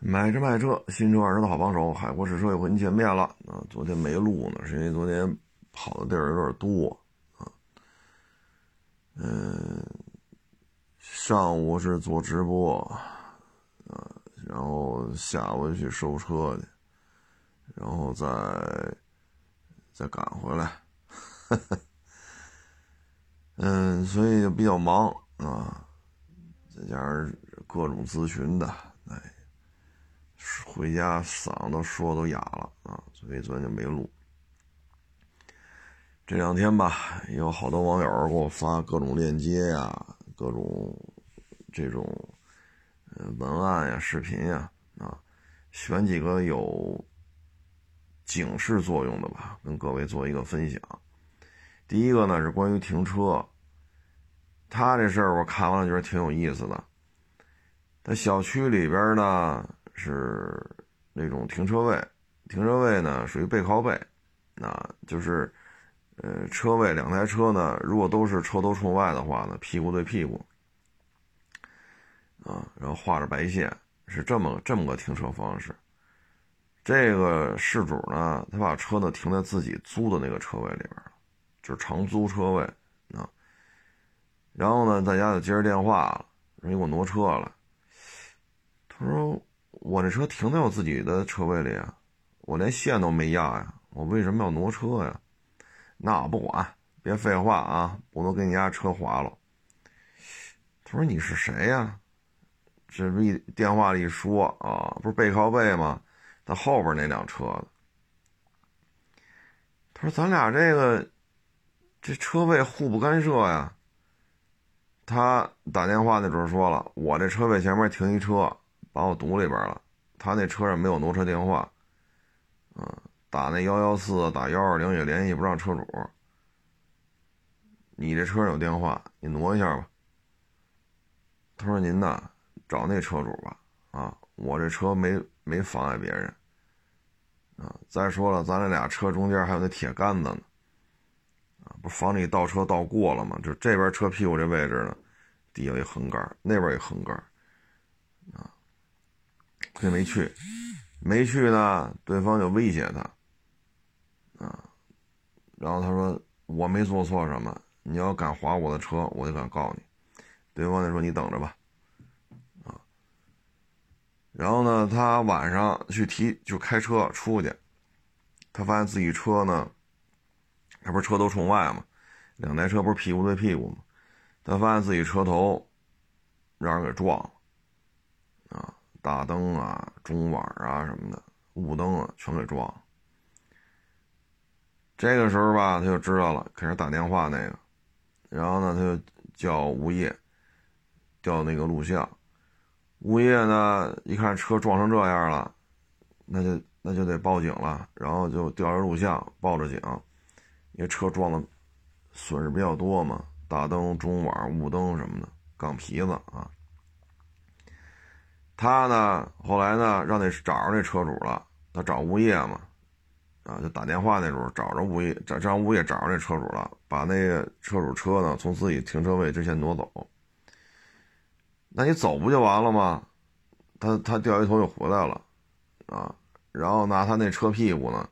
买车卖车，新车二手的好帮手，海阔试车又和您见面了啊！昨天没录呢，是因为昨天跑的地儿有点多啊。嗯，上午是做直播啊，然后下午去收车去，然后再再赶回来。嗯，所以就比较忙啊，再加上各种咨询的，回家嗓子说都哑了啊，所以昨天就没录。这两天吧，有好多网友给我发各种链接呀，各种这种文案呀、视频呀啊，选几个有警示作用的吧，跟各位做一个分享。第一个呢是关于停车，他这事儿我看完了觉得挺有意思的。在小区里边呢。是那种停车位，停车位呢属于背靠背，啊，就是，呃，车位两台车呢，如果都是车头冲外的话呢，屁股对屁股，啊，然后画着白线，是这么这么个停车方式。这个事主呢，他把车呢停在自己租的那个车位里边，就是长租车位啊。然后呢，在家就接着电话了，说你给我挪车了。他说。我这车停在我自己的车位里啊，我连线都没压呀，我为什么要挪车呀？那我不管，别废话啊，我都给你家车划了。他说你是谁呀？这不一电话里一说啊，不是背靠背吗？他后边那辆车的。他说咱俩这个这车位互不干涉呀。他打电话那准说了，我这车位前面停一车。把我堵里边了，他那车上没有挪车电话，嗯，打那幺幺四，打幺二零也联系不上车主。你这车上有电话，你挪一下吧。他说：“您呐，找那车主吧，啊，我这车没没妨碍别人，啊，再说了，咱这俩车中间还有那铁杆子呢，啊，不防你倒车倒过了吗？就这边车屁股这位置呢，底下一横杆，那边一横杆。”啊他没去，没去呢，对方就威胁他，啊，然后他说我没做错什么，你要敢划我的车，我就敢告你。对方就说你等着吧，啊，然后呢，他晚上去提就开车出去，他发现自己车呢，他不是车头冲外嘛，两台车不是屁股对屁股吗？他发现自己车头让人给撞了，大灯啊、中网啊什么的，雾灯啊全给撞。这个时候吧，他就知道了，开始打电话那个，然后呢，他就叫物业调那个录像。物业呢一看车撞成这样了，那就那就得报警了，然后就调着录像报着警，因为车撞的损失比较多嘛，大灯、中网、雾灯什么的，钢皮子啊。他呢，后来呢，让那找着那车主了。他找物业嘛，啊，就打电话那时候找着物业，找让物业找着那车主了，把那个车主车呢从自己停车位之前挪走。那你走不就完了吗？他他掉一头又回来了，啊，然后拿他那车屁股呢，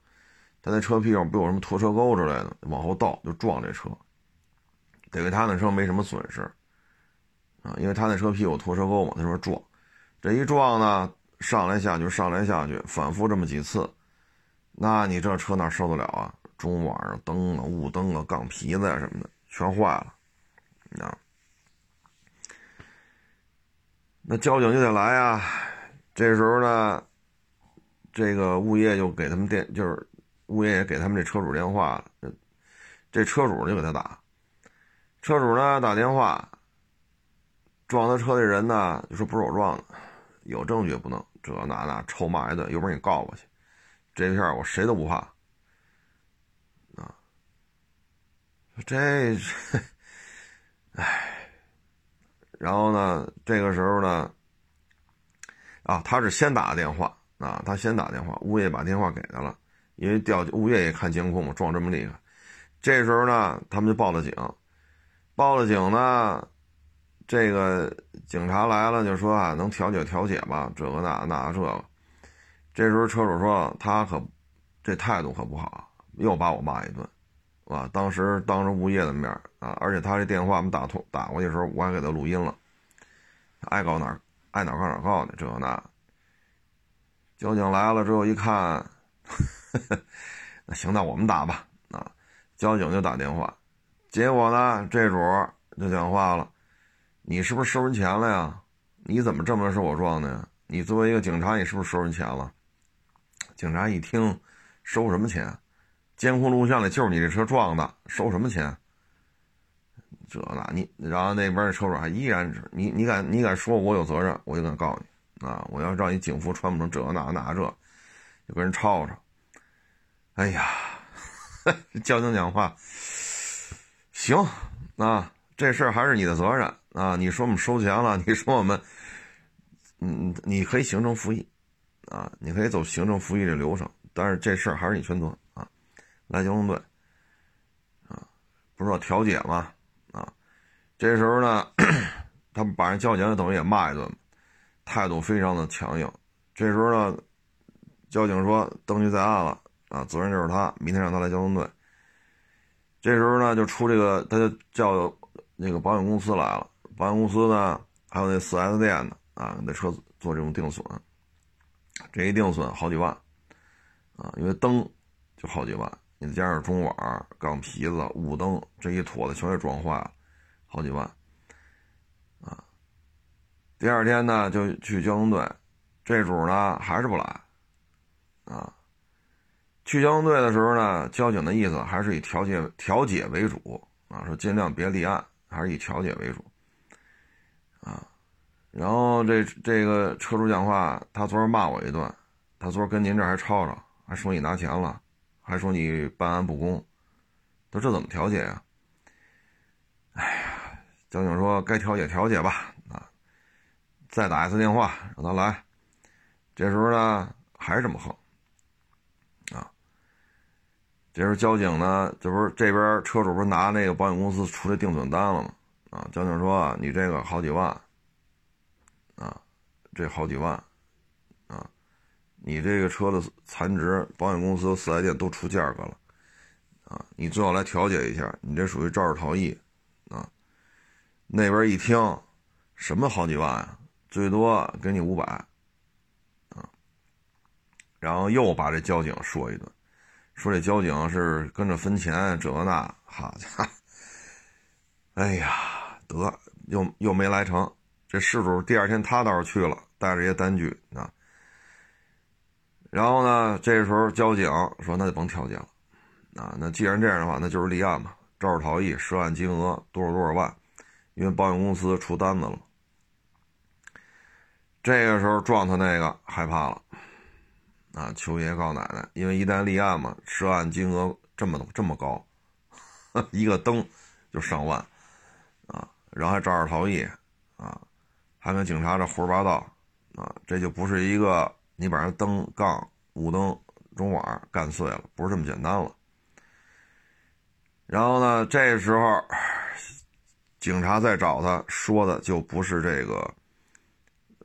他那车屁股不有什么拖车钩之类的，往后倒就撞这车。得亏他那车没什么损失，啊，因为他那车屁股拖车钩嘛，他说撞。这一撞呢，上来下去，上来下去，反复这么几次，那你这车哪受得了啊？中网上、灯啊、雾灯啊、杠皮子呀什么的全坏了，啊！那交警就得来啊。这时候呢，这个物业就给他们电，就是物业也给他们这车主电话了。这车主就给他打，车主呢打电话，撞他车的人呢就说不是我撞的。有证据不能这那那臭骂一顿，有本事你告我去，这片我谁都不怕。啊！这，唉，然后呢，这个时候呢，啊，他是先打的电话啊，他先打电话，物业把电话给他了，因为调物业也看监控嘛，撞这么厉害，这时候呢，他们就报了警，报了警呢，这个警察来了就说啊，能调解调解吧，这个那那这个。这时候车主说他可这态度可不好，又把我骂一顿，啊，当时当着物业的面啊，而且他这电话我们打通打过去的时候，我还给他录音了，爱告哪爱哪告哪告的这那。交警来了之后一看，那行，那我们打吧。啊，交警就打电话，结果呢，这主就讲话了：“你是不是收人钱了呀？你怎么这么是我撞的呀？你作为一个警察，你是不是收人钱了？”警察一听，收什么钱？监控录像里就是你这车撞的，收什么钱？这那你，然后那边的车主还依然是你，你敢你敢说我有责任，我就敢告你。啊！我要让你警服穿不成这那那这，就跟人吵吵。哎呀，交警讲话，行啊，这事儿还是你的责任啊！你说我们收钱了，你说我们，嗯，你可以行政复议啊，你可以走行政复议这流程，但是这事儿还是你全责啊！来交通队啊，不是说调解吗？啊，这时候呢，他们把人交警等于也骂一顿。态度非常的强硬，这时候呢，交警说登记在案了啊，责任就是他，明天让他来交通队。这时候呢，就出这个，他就叫那个保险公司来了，保险公司呢，还有那四 S 店的啊，那车做这种定损，这一定损好几万啊，因为灯就好几万，你再加上中网、钢皮子、雾灯这一坨子全给撞坏了，好几万啊。第二天呢，就去交通队，这主呢还是不来，啊，去交通队的时候呢，交警的意思还是以调解调解为主啊，说尽量别立案，还是以调解为主，然后这这个车主讲话，他昨儿骂我一顿，他昨儿跟您这还吵吵，还说你拿钱了，还说你办案不公，他这怎么调解呀？哎呀，交警说该调解调解吧。啊再打一次电话让他来，这时候呢还是这么横，啊，这时候交警呢，这不是这边车主不是拿那个保险公司出的定损单了吗？啊，交警说你这个好几万，这好几万，啊，你这个车的残值，保险公司四 S 店都出价格了，啊，你最好来调解一下，你这属于肇事逃逸，啊，那边一听，什么好几万啊？最多给你五百，啊，然后又把这交警说一顿，说这交警是跟着分钱这那，好家伙，哎呀，得又又没来成。这事主第二天他倒是去了，带着一些单据啊。然后呢，这时候交警说那就甭调解了，啊，那既然这样的话，那就是立案嘛，肇事逃逸，涉案金额多少多少万，因为保险公司出单子了。这个时候撞他那个害怕了，啊，求爷告奶奶，因为一旦立案嘛，涉案金额这么这么高，一个灯就上万，啊，然后还肇事逃逸，啊，还跟警察这胡说八道，啊，这就不是一个你把人灯杠、雾灯、中网干碎了，不是这么简单了。然后呢，这时候警察再找他说的就不是这个。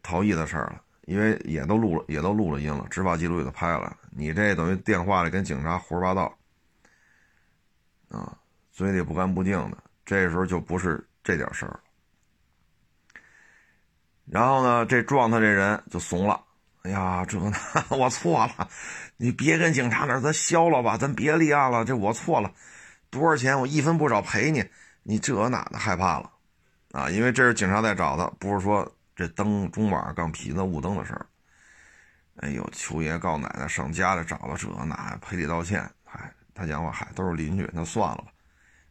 逃逸的事儿了，因为也都录了，也都录了音了，执法记录也都拍了。你这等于电话里跟警察胡说八道，啊，嘴里不干不净的，这时候就不是这点事儿了。然后呢，这撞他这人就怂了，哎呀，这我错了，你别跟警察那儿咱消了吧，咱别立案了，这我错了，多少钱我一分不少赔你，你这哪的害怕了，啊，因为这是警察在找他，不是说。这灯、中网、钢皮子、雾灯的事儿，哎呦，求爷告奶奶，上家里找了这那，赔礼道歉。嗨，他讲话，嗨，都是邻居，那算了吧，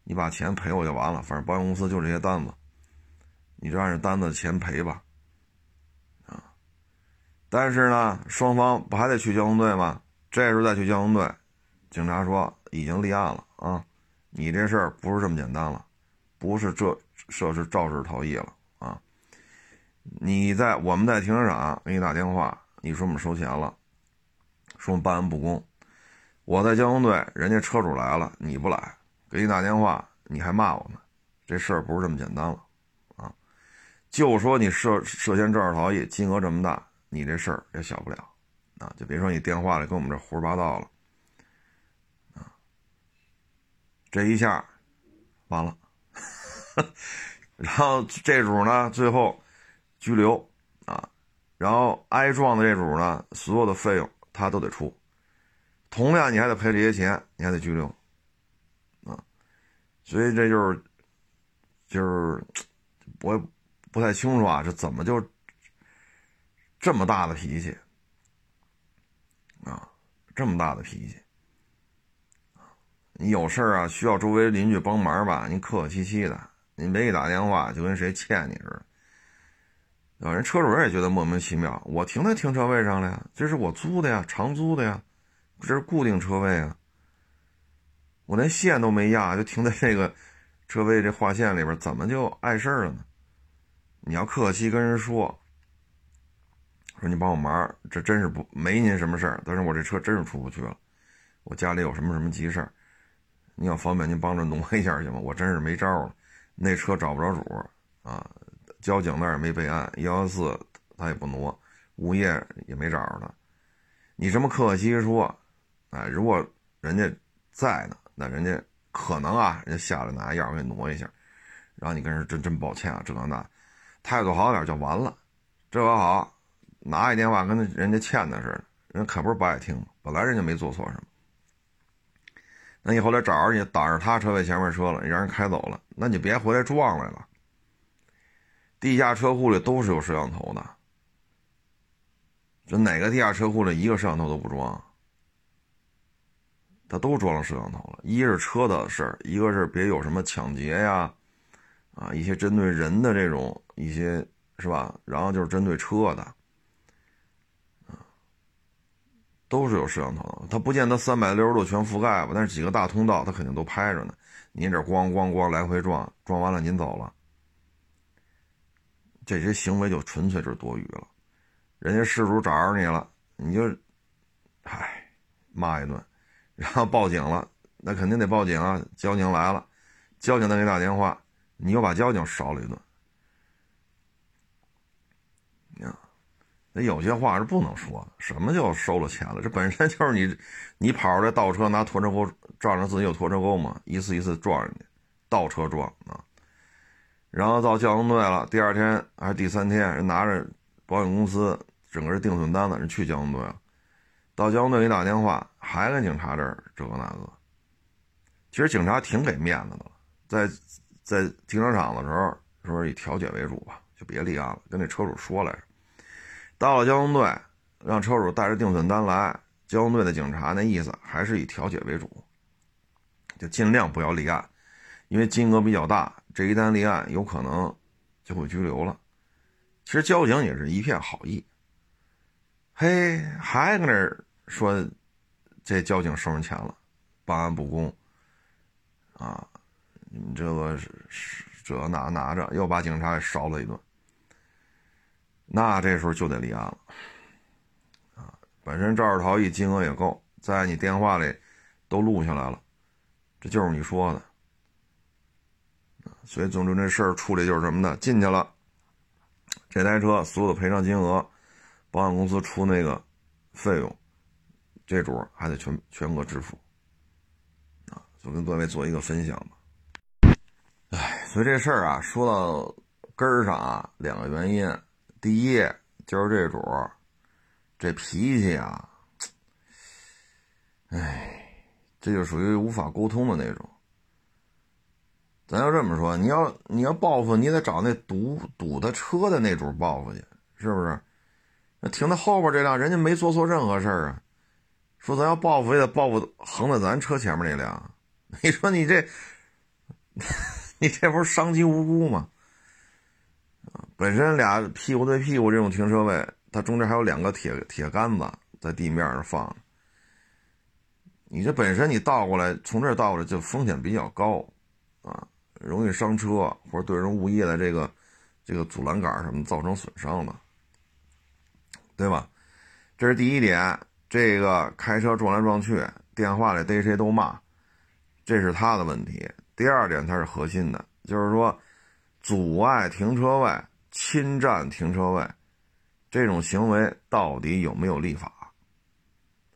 你把钱赔我就完了，反正保险公司就这些单子，你就按着单子钱赔吧。但是呢，双方不还得去交通队吗？这时候再去交通队，警察说已经立案了啊，你这事儿不是这么简单了，不是这涉是肇事逃逸了啊。你在我们在停车场给你打电话，你说我们收钱了，说我们办案不公。我在交通队，人家车主来了，你不来，给你打电话，你还骂我们，这事儿不是这么简单了啊！就说你涉涉嫌肇事逃逸，金额这么大，你这事儿也小不了啊！就别说你电话里跟我们这胡说八道了啊！这一下完了，然后这主呢最后拘留啊，然后挨撞的这主呢，所有的费用他都得出，同样你还得赔这些钱，你还得拘留啊！所以这就是就是我也。不太清楚啊，这怎么就这么大的脾气啊？这么大的脾气你有事啊，需要周围邻居帮忙吧？你客客气气的，你别一打电话，就跟谁欠你似的。有人车主也觉得莫名其妙，我停在停车位上了呀，这是我租的呀，长租的呀，这是固定车位啊，我连线都没压，就停在这个车位这划线里边，怎么就碍事了呢？你要客气跟人说，说你帮我忙，这真是不没您什么事儿，但是我这车真是出不去了，我家里有什么什么急事儿，你要方便您帮着挪 一下行吗？我真是没招了，那车找不着主啊，交警那儿也没备案，幺幺四他也不挪，物业也没找着他，你这么客客气气说，哎，如果人家在呢，那人家可能啊，人家下来拿钥匙给你挪一下，然后你跟人真真抱歉啊，这那。态度好点就完了，这可好，拿一电话跟人家欠的似的，人可不是不爱听本来人家没做错什么，那你后来找着你挡着他车位前面车了，你让人开走了，那你别回来撞来了。地下车库里都是有摄像头的，这哪个地下车库里一个摄像头都不装？他都装了摄像头了，一是车的事儿，一个是别有什么抢劫呀。啊，一些针对人的这种一些是吧？然后就是针对车的，啊，都是有摄像头的。它不见得三百六十度全覆盖吧，但是几个大通道它肯定都拍着呢。您这咣咣咣来回撞，撞完了您走了，这些行为就纯粹是多余了。人家事主找着你了，你就，唉，骂一顿，然后报警了，那肯定得报警啊。交警来了，交警再给你打电话。你又把交警烧了一顿，那有些话是不能说的。什么叫收了钱了？这本身就是你，你跑出来倒车拿拖车钩撞上自己有拖车钩嘛？一次一次撞人家，倒车撞啊。然后到交通队了，第二天还是第三天，人拿着保险公司整个定损单子，人去交通队了。到交通队一打电话，还跟警察这儿这个那个。其实警察挺给面子的了，在。在停车场的时候，说以调解为主吧，就别立案了，跟那车主说来着。到了交通队，让车主带着定损单来，交通队的警察那意思还是以调解为主，就尽量不要立案，因为金额比较大，这一单立案，有可能就会拘留了。其实交警也是一片好意，嘿，还搁那说这交警收人钱了，办案不公啊。你们这个是这拿拿着，又把警察给烧了一顿，那这时候就得立案了啊！本身肇事逃逸金额也够，在你电话里都录下来了，这就是你说的所以总之这事儿处理就是什么呢？进去了，这台车所有的赔偿金额，保险公司出那个费用，这主还得全全额支付啊！就跟各位做一个分享吧。哎，所以这事儿啊，说到根儿上啊，两个原因。第一就是这主这脾气啊，哎，这就属于无法沟通的那种。咱要这么说，你要你要报复，你得找那堵堵他车的那主报复去，是不是？那停在后边这辆，人家没做错任何事儿啊。说咱要报复，也得报复横在咱车前面那辆。你说你这。你这不是伤及无辜吗？本身俩屁股对屁股这种停车位，它中间还有两个铁铁杆子在地面上放。你这本身你倒过来，从这儿倒过来就风险比较高，啊，容易伤车或者对人物业的这个这个阻拦杆什么造成损伤的，对吧？这是第一点，这个开车撞来撞去，电话里逮谁都骂，这是他的问题。第二点，它是核心的，就是说，阻碍停车位侵占停车位，这种行为到底有没有立法？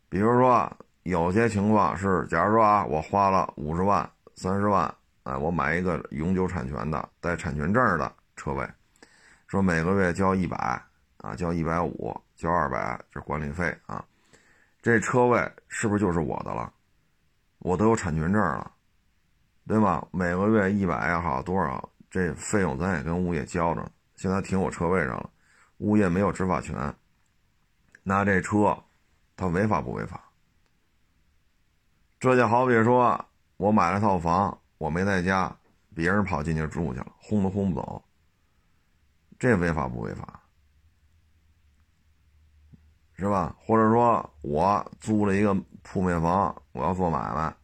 比如说，有些情况是，假如说啊，我花了五十万、三十万，哎，我买一个永久产权的、带产权证的车位，说每个月交一百啊，交一百五，交二百，这管理费啊，这车位是不是就是我的了？我都有产权证了，对吧？每个月一百也好，多少这费用咱也跟物业交着。现在停我车位上了，物业没有执法权。那这车，它违法不违法？这就好比说，我买了套房，我没在家，别人跑进去住去了，轰都轰不走。这违法不违法？是吧？或者说我租了一个铺面房，我要做买卖，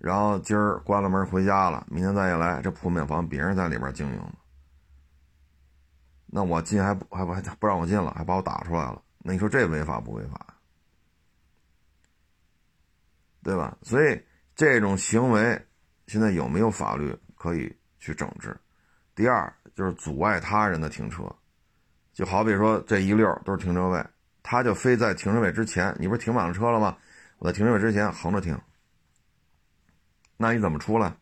然后今儿关了门回家了，明天再一来，这铺面房别人在里边经营。那我进还不还不还不让我进了，还把我打出来了。那你说这违法不违法？对吧？所以这种行为现在有没有法律可以去整治？第二就是阻碍他人的停车，就好比说这一溜都是停车位，他就非在停车位之前，你不是停满了车了吗？我在停车位之前横着停，那你怎么出来？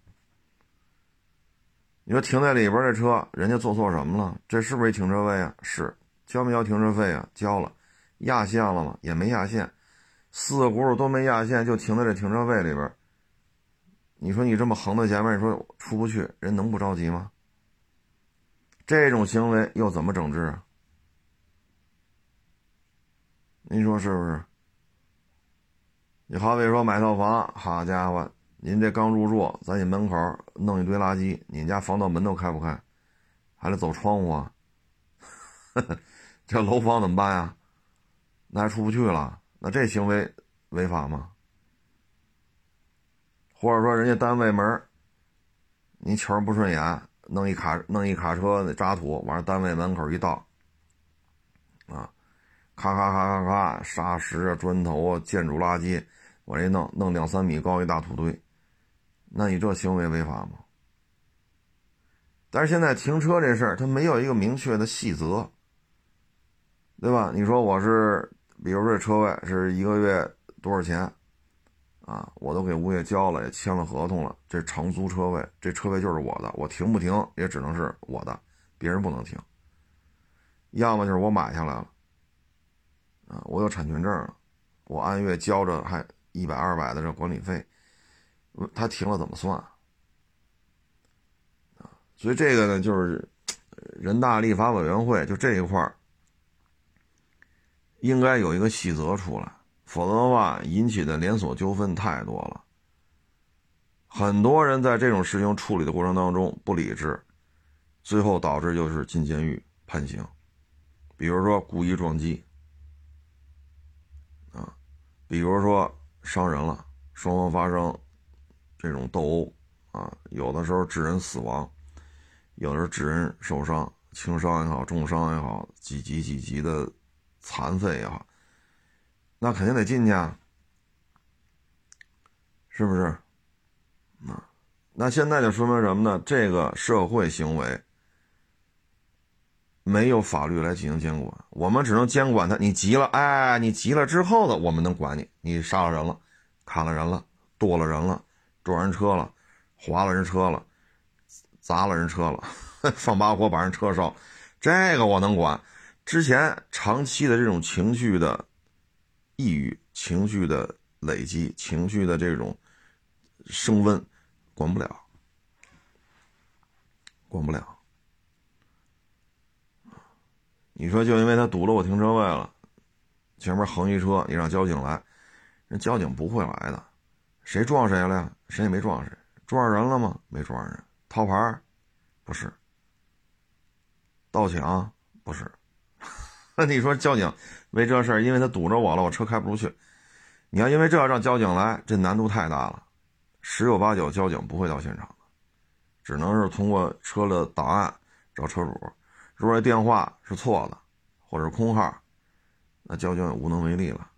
你说停在里边这车，人家做错什么了？这是不是停车位啊？是，交没交停车费啊？交了，压线了吗？也没压线，四个轱辘都没压线，就停在这停车位里边。你说你这么横在前面，你说出不去，人能不着急吗？这种行为又怎么整治啊？您说是不是？你好比说买套房，好家伙！您这刚入住，咱你门口弄一堆垃圾，你家防盗门都开不开，还得走窗户啊？这楼房怎么办呀？那还出不去了？那这行为违法吗？或者说人家单位门，你瞧不顺眼，弄一卡弄一卡车那渣土往单位门口一倒，啊，咔咔咔咔咔，沙石啊、砖头啊、建筑垃圾往这弄，弄两三米高一大土堆。那你这行为违法吗？但是现在停车这事儿，它没有一个明确的细则，对吧？你说我是，比如这车位是一个月多少钱，啊，我都给物业交了，也签了合同了，这长租车位，这车位就是我的，我停不停也只能是我的，别人不能停。要么就是我买下来了，啊，我有产权证了，我按月交着还一百二百的这管理费。他停了怎么算啊？所以这个呢，就是人大立法委员会就这一块儿应该有一个细则出来，否则的话引起的连锁纠纷太多了。很多人在这种事情处理的过程当中不理智，最后导致就是进监狱判刑。比如说故意撞击啊，比如说伤人了，双方发生。这种斗殴啊，有的时候致人死亡，有的时候致人受伤，轻伤也好，重伤也好，几级几级的残废也好，那肯定得进去啊，是不是？啊，那现在就说明什么呢？这个社会行为没有法律来进行监管，我们只能监管他。你急了，哎，你急了之后的，我们能管你。你杀了人了，砍了人了，剁了人了。撞人车了，划了人车了，砸了人车了，放把火把人车烧，这个我能管。之前长期的这种情绪的抑郁、情绪的累积、情绪的这种升温，管不了，管不了。你说就因为他堵了我停车位了，前面横一车，你让交警来，人交警不会来的。谁撞谁了呀？谁也没撞谁，撞上人了吗？没撞上人。套牌不是。盗抢？不是。那 你说交警为这事儿，因为他堵着我了，我车开不出去。你要因为这让交警来，这难度太大了。十有八九交警不会到现场的，只能是通过车的档案找车主。如果电话是错的，或者是空号，那交警也无能为力了。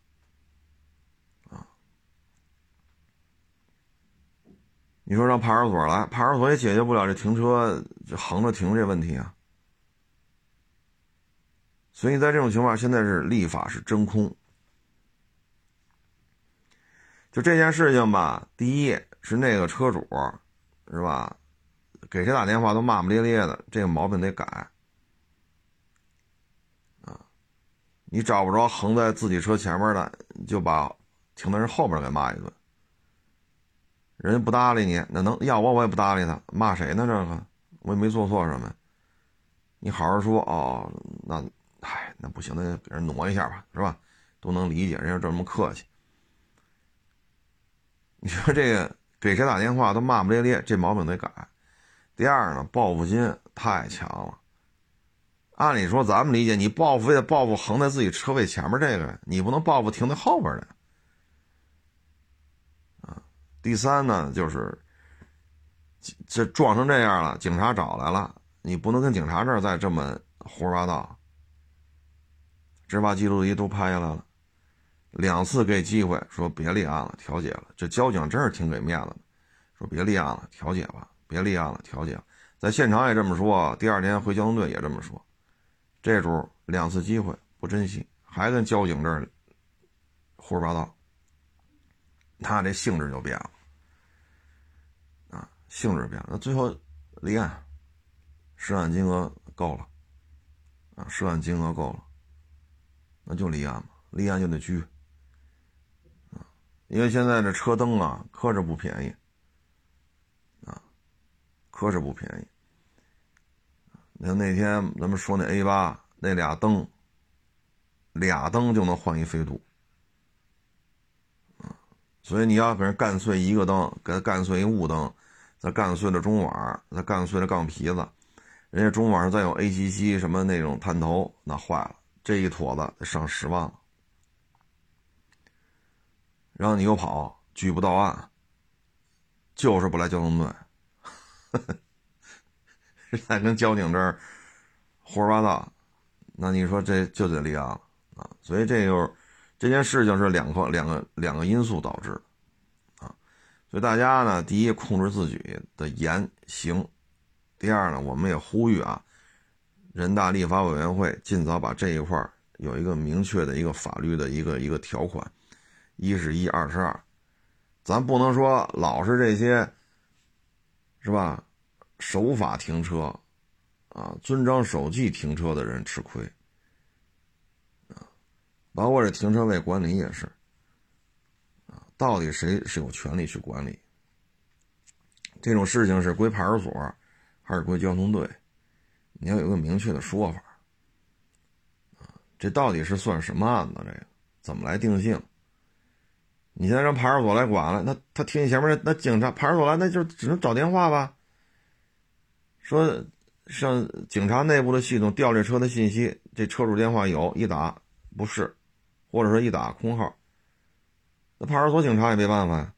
你说让派出所来，派出所也解决不了这停车这横着停这问题啊，所以在这种情况，现在是立法是真空。就这件事情吧，第一是那个车主，是吧？给谁打电话都骂骂咧咧的，这个毛病得改。啊，你找不着横在自己车前面的，就把停在人后边给骂一顿。人家不搭理你，那能要我我也不搭理他，骂谁呢？这个我也没做错什么。你好好说哦，那，唉，那不行，那就给人挪一下吧，是吧？都能理解，人家这么客气。你说这个给谁打电话都骂骂咧咧，这毛病得改。第二呢，报复心太强了。按理说，咱们理解，你报复也报复横在自己车位前面这个，你不能报复停在后边的。第三呢，就是这撞成这样了，警察找来了，你不能跟警察这儿再这么胡说八道。执法记录仪都拍下来了。两次给机会说别立案了，调解了。这交警真是挺给面子的，说别立案了，调解吧，别立案了，调解。在现场也这么说，第二天回交通队也这么说。这主两次机会不珍惜，还跟交警这儿胡说八道，他这性质就变了啊，性质变了。那最后立案，涉案金额够了啊，涉案金额够了，那就立案嘛，立案就得拘。因为现在这车灯啊，可是不便宜，啊，可是不便宜。你看那天咱们说那 A 八那俩灯，俩灯就能换一飞度，所以你要给人干碎一个灯，给他干碎一雾灯，再干碎了中网，再干碎了杠皮子，人家中网上再有 A 七七什么那种探头，那坏了，这一坨子得上十万了。然后你又跑，拒不到案，就是不来交通队，呵呵，在跟交警这儿胡说八道，那你说这就得立案了啊！所以这就是这件事情是两个两个两个因素导致的啊！所以大家呢，第一控制自己的言行，第二呢，我们也呼吁啊，人大立法委员会尽早把这一块有一个明确的一个法律的一个一个条款。一是一，二是二，咱不能说老是这些，是吧？守法停车，啊，遵章守纪停车的人吃亏，包括这停车位管理也是，啊，到底谁是有权利去管理？这种事情是归派出所，还是归交通队？你要有个明确的说法，啊，这到底是算什么案子？这个怎么来定性？你现在让派出所来管了，那他听你前面，那警察派出所来，那就只能找电话吧。说上警察内部的系统调这车的信息，这车主电话有一打不是，或者说一打空号，那派出所警察也没办法呀。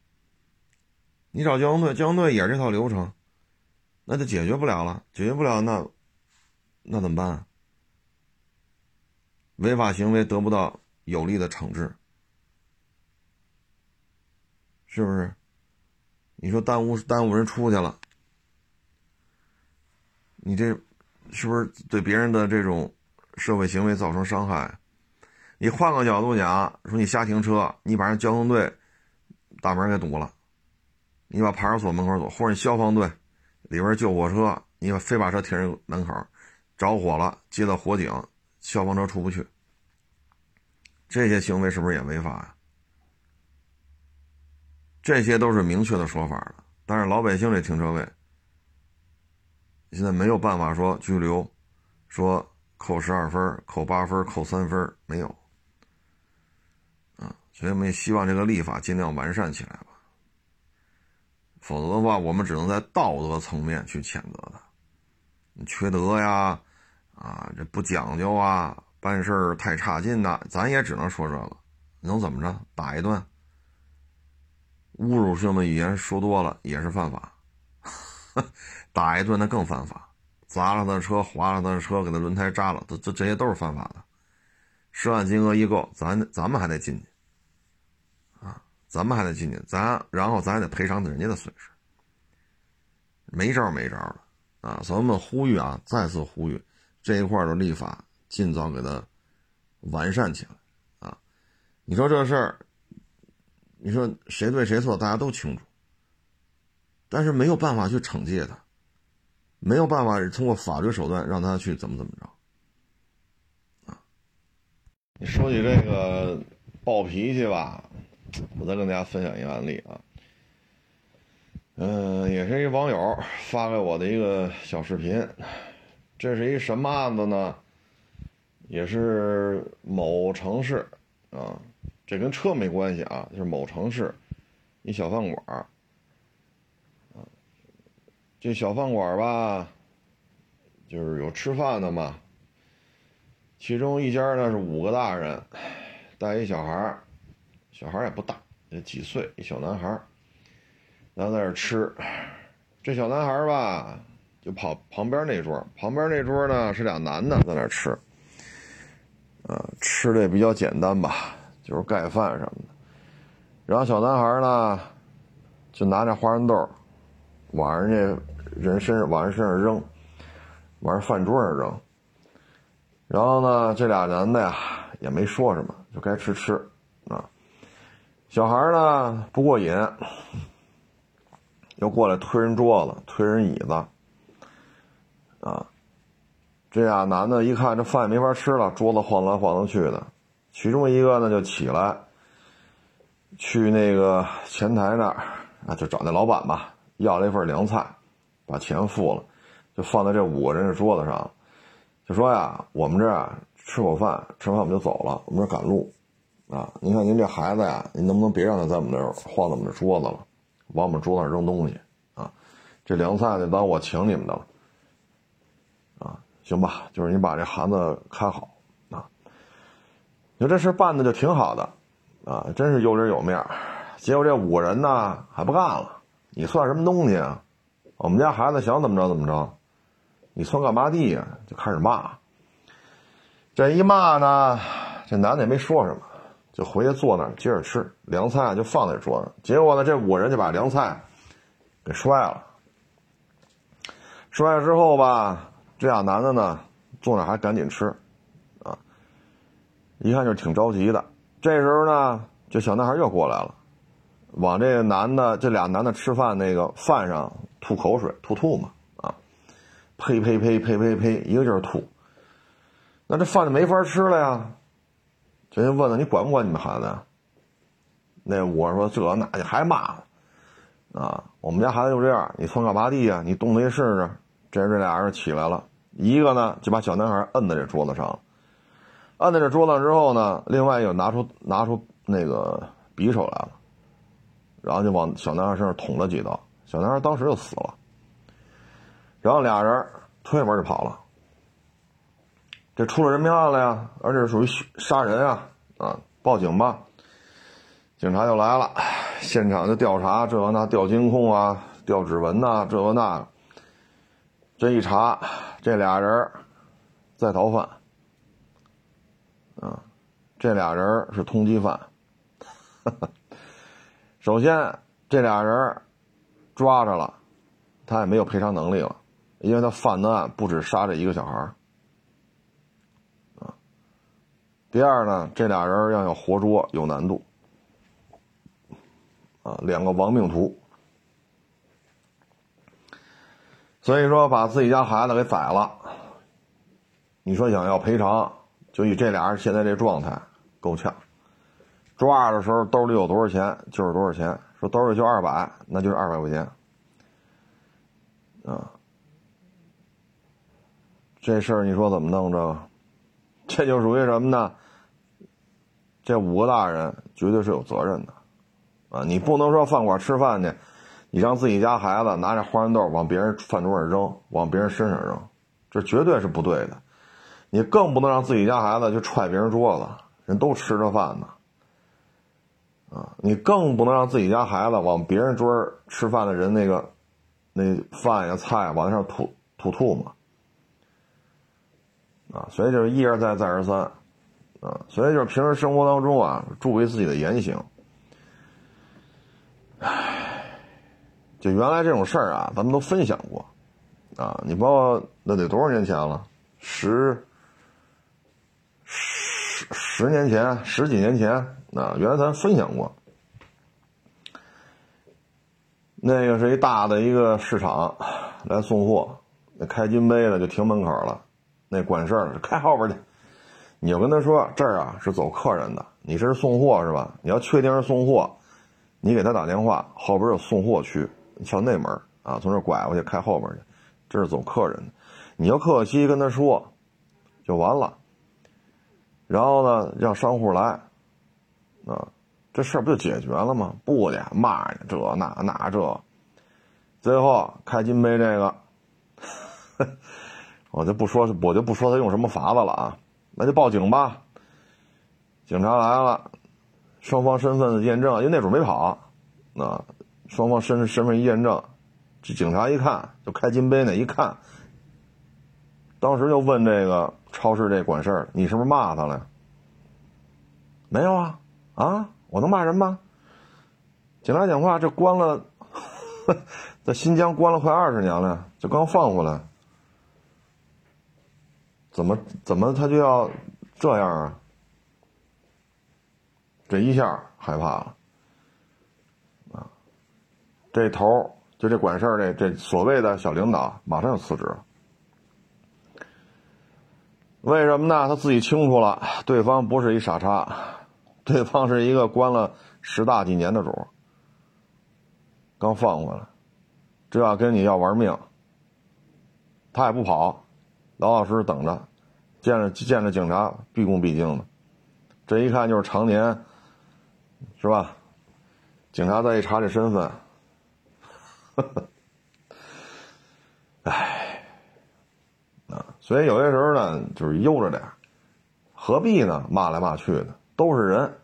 你找交通队，交通队也是这套流程，那就解决不了了，解决不了那那怎么办啊？违法行为得不到有力的惩治。是不是？你说耽误耽误人出去了，你这是不是对别人的这种社会行为造成伤害？你换个角度讲，说你瞎停车，你把人交通队大门给堵了，你把派出所门口堵，或者你消防队里边救火车，你非把车停人门口，着火了接到火警，消防车出不去，这些行为是不是也违法呀？这些都是明确的说法了，但是老百姓这停车位现在没有办法说拘留，说扣十二分、扣八分、扣三分，没有，所以我们也希望这个立法尽量完善起来吧，否则的话，我们只能在道德层面去谴责他，你缺德呀，啊，这不讲究啊，办事太差劲呐，咱也只能说这个，能怎么着？打一顿。侮辱性的语言说多了也是犯法，打一顿那更犯法，砸了他的车，划了他的车，给他轮胎扎了，这这这些都是犯法的。涉案金额一够，咱咱们还得进去，咱们还得进去，咱然后咱还得赔偿人家的损失，没招没招的啊！所以我们呼吁啊，再次呼吁这一块的立法尽早给它完善起来啊。你说这事儿，你说谁对谁错，大家都清楚，但是没有办法去惩戒他，没有办法通过法律手段让他去怎么怎么着啊。你说起这个暴脾气吧，我再跟大家分享一个案例啊。嗯，也是一网友发给我的一个小视频，这是一什么案子呢？也是某城市啊，这跟车没关系啊，就是某城市一小饭馆啊，这小饭馆吧，就是有吃饭的嘛，其中一家呢是五个大人带一小孩儿小孩也不大，也几岁，一小男孩然后在这吃，这小男孩吧，就跑旁边那桌，旁边那桌呢是俩男的在那吃，啊，吃的也比较简单吧，就是盖饭什么的。然后小男孩呢，就拿着花生豆往人家人身上往人身上扔，往人饭桌上扔。然后呢，这俩男的呀也没说什么，就该吃吃啊。小孩呢不过瘾。又过来推人桌子，推人椅子，啊，这俩男的一看这饭没法吃了，桌子晃来晃去的，其中一个呢就起来，去那个前台那儿啊，就找那老板吧，要了一份凉菜，把钱付了，就放在这五个人的桌子上，就说呀，我们这儿吃口饭，吃完饭我们就走了，我们这赶路，啊，您看您这孩子呀，您能不能别让他在我们这儿晃我们这桌子了？往我们桌子上扔东西，啊，这凉菜呢当我请你们的了，啊，行吧，就是你把这孩子开好，啊，你说这事办的就挺好的，啊，真是有理有面结果这五个人呢还不干了，你算什么东西啊？我们家孩子想怎么着怎么着，你算干嘛地呀？就开始骂，这一骂呢，这男的也没说什么。就回去坐那儿接着吃凉菜，就放在桌上。结果呢，这五人就把凉菜给摔了。摔了之后吧，这俩男的呢，坐那还赶紧吃，啊，一看就挺着急的。这时候呢，这小男孩又过来了，往这男的这俩男的吃饭那个饭上吐口水，吐吐嘛，啊，呸呸呸呸呸呸，一个劲儿吐。那这饭就没法吃了呀。人家问了，你管不管你们孩子呀？那我说这那就还骂，啊，我们家孩子就这样，你算干嘛地呀？你动他试试。这这俩人起来了，一个呢就把小男孩摁在这桌子上，摁在这桌子上之后呢，另外又拿出拿出那个匕首来了，然后就往小男孩身上捅了几刀，小男孩当时就死了。然后俩人推门就跑了。这出了人命案了呀，而且属于杀人啊！啊，报警吧，警察就来了，现场就调查，这个那调监控啊，调指纹呐，这个那。这一查，这俩人在逃犯，啊，这俩人是通缉犯。首先，这俩人抓着了，他也没有赔偿能力了，因为他犯的案不止杀这一个小孩第二呢，这俩人要要活捉有难度，啊，两个亡命徒，所以说把自己家孩子给宰了，你说想要赔偿，就以这俩人现在这状态够呛。抓的时候兜里有多少钱就是多少钱，说兜里就二百，那就是二百块钱，啊，这事儿你说怎么弄？着，这就属于什么呢？这五个大人绝对是有责任的，啊，你不能说饭馆吃饭去，你让自己家孩子拿着花生豆往别人饭桌上扔，往别人身上扔，这绝对是不对的。你更不能让自己家孩子去踹别人桌子，人都吃着饭呢，啊，你更不能让自己家孩子往别人桌吃饭的人那个那饭呀菜往那上吐吐吐嘛，啊，所以就是一而再再而三。啊，所以就是平时生活当中啊，注意自己的言行。唉，就原来这种事儿啊，咱们都分享过，啊，你包括那得多少年前了，十十十年前、十几年前，啊，原来咱分享过，那个是一大的一个市场来送货，那开金杯的就停门口了，那管事儿的开后边去，你就跟他说这儿啊是走客人的，你这是送货是吧？你要确定是送货，你给他打电话，后边有送货区，敲那门啊，从这拐过去开后边去，这是走客人的，你要客客气气跟他说，就完了。然后呢，让商户来，啊，这事儿不就解决了吗？不的，骂你，这那那这，最后开金杯这个，我就不说，我就不说他用什么法子了啊，那就报警吧。警察来了，双方身份的验证，因为那主没跑，啊，双方身身份一验证，这警察一看，就开金杯那一看，当时就问这个。超市这管事儿，你是不是骂他了？没有啊，啊，我能骂人吗？警察讲话，这关了，在新疆关了快二十年了，就刚放回来，怎么怎么他就要这样啊？这一下害怕了，啊，这头就这管事儿这这所谓的小领导，马上就辞职。为什么呢？他自己清楚了，对方不是一傻叉，对方是一个关了十大几年的主，刚放回来，这要跟你要玩命，他也不跑，老老实实等着，见着见着警察毕恭毕敬的，这一看就是常年，是吧？警察再一查这身份，呵呵，唉。所以有些时候呢，就是悠着点何必呢？骂来骂去的，都是人。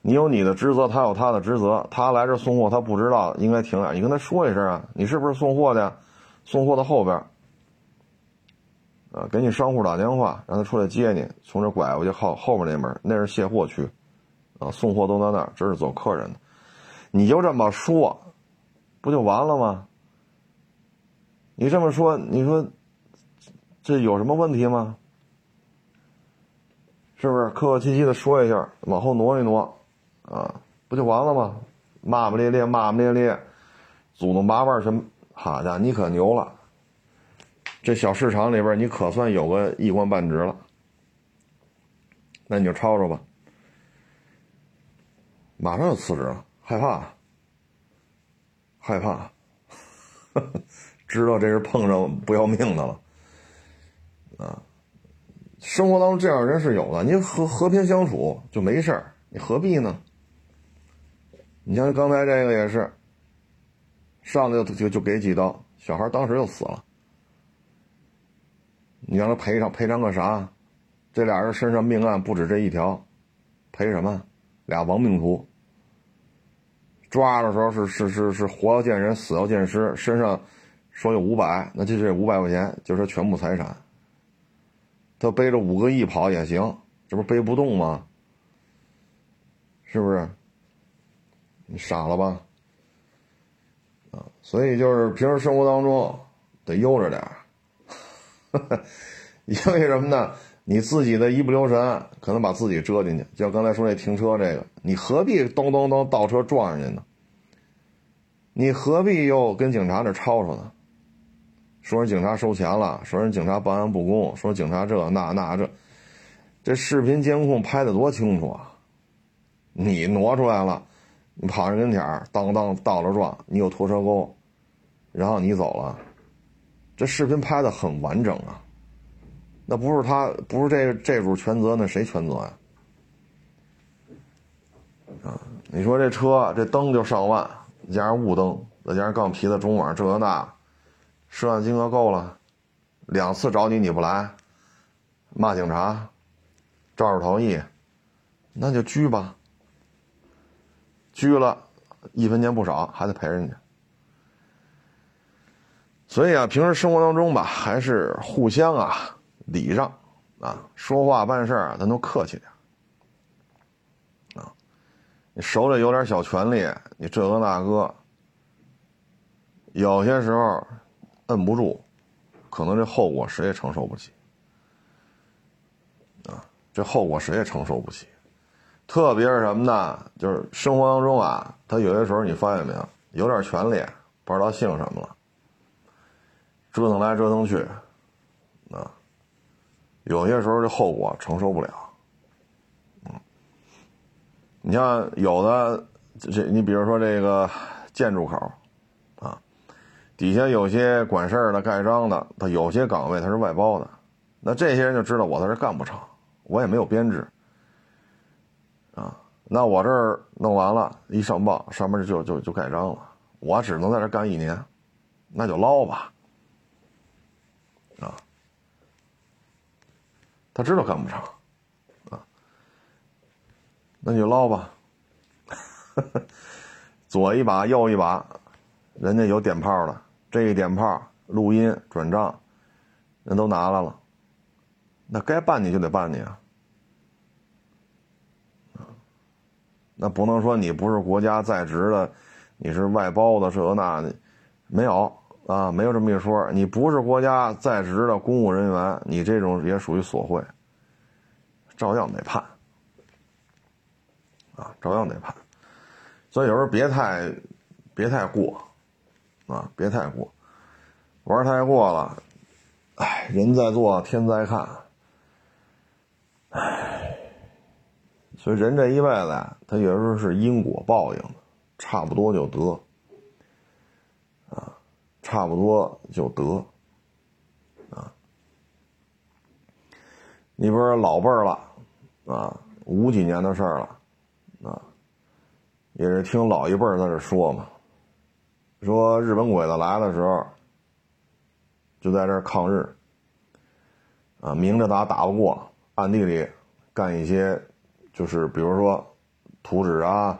你有你的职责，他有他的职责。他来这送货，他不知道应该停哪，你跟他说一声啊，你是不是送货的？送货的后边，啊，给你商户打电话，让他出来接你，从这拐过去后后面那门，那是卸货区，啊，送货都在那儿，这是走客人的。你就这么说，不就完了吗？你这么说，你说。这有什么问题吗？是不是客客气气的说一下，往后挪一挪，啊，不就完了吗？骂骂咧咧，骂骂咧咧，祖宗八辈什么好家伙，你可牛了！这小市场里边，你可算有个一官半职了。那你就抄抄吧，马上就辞职了，害怕，害怕，知道这是碰上不要命的了。啊，生活当中这样人是有的，你和和平相处就没事，你何必呢？你像刚才这个也是，上来就就就给几刀，小孩当时就死了。你让他赔偿赔偿个啥？这俩人身上命案不止这一条，赔什么？俩亡命徒。抓的时候是是是是活要见人，死要见尸，身上说有五百，那就这五百块钱就是全部财产。他背着五个亿跑也行，这不背不动吗？是不是？你傻了吧？啊，所以就是平时生活当中得悠着点儿，因为什么呢？你自己的一不留神，可能把自己折进去。就像刚才说那停车这个，你何必咚咚咚倒车撞上去呢？你何必又跟警察那吵吵呢？说人警察收钱了，说人警察办案不公，说警察这那那这，这视频监控拍的多清楚啊！你挪出来了，你跑人跟前儿，当当倒了撞，你有拖车钩，然后你走了，这视频拍的很完整啊！那不是他，不是这这主全责，那谁全责呀？啊，你说这车这灯就上万，加上雾灯，再加上钢皮的中网，这那。涉案金额够了，两次找你你不来，骂警察，肇事逃逸，那就拘吧。拘了，一分钱不少，还得赔人家。所以啊，平时生活当中吧，还是互相啊礼让啊，说话办事啊，咱都客气点啊。你手里有点小权力，你这个那个，有些时候。摁不住，可能这后果谁也承受不起，啊！这后果谁也承受不起。特别是什么呢？就是生活当中啊，他有些时候你发现没有，有点权利，不知道姓什么了，折腾来折腾去，啊，有些时候这后果承受不了。嗯，你像有的这，你比如说这个建筑口，啊，底下有些管事儿的、盖章的，他有些岗位他是外包的，那这些人就知道我在这干不成，我也没有编制。啊，那我这儿弄完了，一上报上面就就就盖章了，我只能在这干一年，那就捞吧。他知道干不成，啊，那就捞吧。左一把右一把，人家有点炮的，这一点炮录音转账，人都拿来了，那该办你就得办你啊。那不能说你不是国家在职的，你是外包的这那的，没有啊，没有这么一说。你不是国家在职的公务人员，你这种也属于索贿，照样得判啊，照样得判。所以有时候别太别太过啊，别太过，玩太过了，哎，人在做天在看，哎。所以人这一辈子呀，他有时候是因果报应，差不多就得，差不多就得，啊，你不是老辈儿了，啊，五几年的事儿了，啊，也是听老一辈儿在这说嘛，说日本鬼子来的时候，就在这抗日，啊，明着打打不过，暗地里干一些。就是比如说，图纸啊，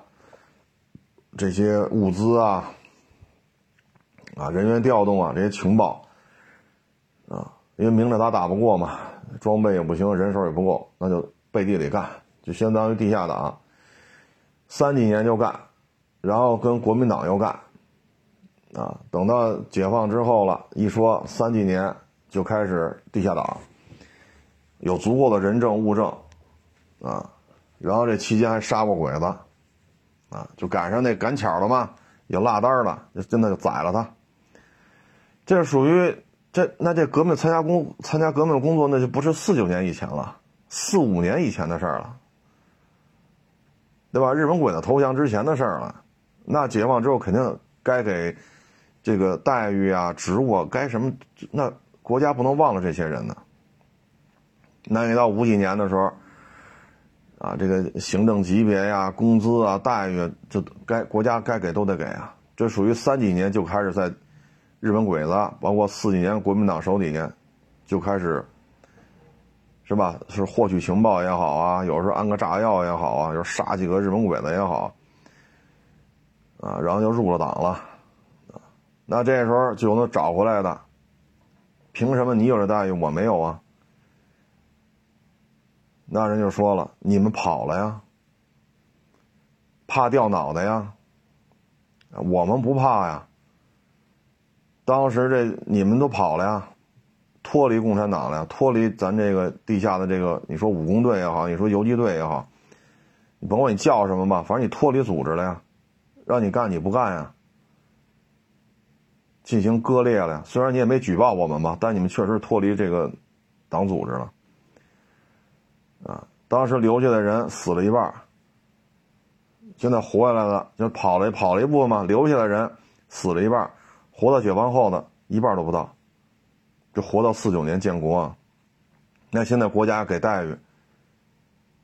这些物资啊，啊，人员调动啊，这些情报，啊，因为明着打打不过嘛，装备也不行，人手也不够，那就背地里干，就相当于地下党。三几年就干，然后跟国民党又干，啊，等到解放之后了，一说三几年就开始地下党，有足够的人证物证，啊。然后这期间还杀过鬼子，啊，就赶上那赶巧了嘛，有落单了，就真的就宰了他。这属于这那这革命参加工参加革命工作，那就不是四九年以前了，四五年以前的事儿了，对吧？日本鬼子投降之前的事儿了，那解放之后肯定该给这个待遇啊、职务，该什么？那国家不能忘了这些人呢。那你到五几年的时候。啊，这个行政级别呀、工资啊、待遇，就该国家该给都得给啊。这属于三几年就开始在日本鬼子，包括四几年国民党手底下就开始，是吧？是获取情报也好啊，有时候安个炸药也好啊，就杀几个日本鬼子也好，啊，然后就入了党了，那这时候就能找回来的，凭什么你有这待遇我没有啊？那人就说了：“你们跑了呀，怕掉脑袋呀？我们不怕呀。当时这你们都跑了呀，脱离共产党了，脱离咱这个地下的这个，你说武工队也好，你说游击队也好，你甭管你叫什么吧，反正你脱离组织了呀，让你干你不干呀，进行割裂了呀。虽然你也没举报我们吧，但你们确实脱离这个党组织了。”啊，当时留下的人死了一半现在活下来了，就跑了跑了一部分嘛，留下的人死了一半活到解放后的一半都不到，就活到四九年建国。那现在国家给待遇，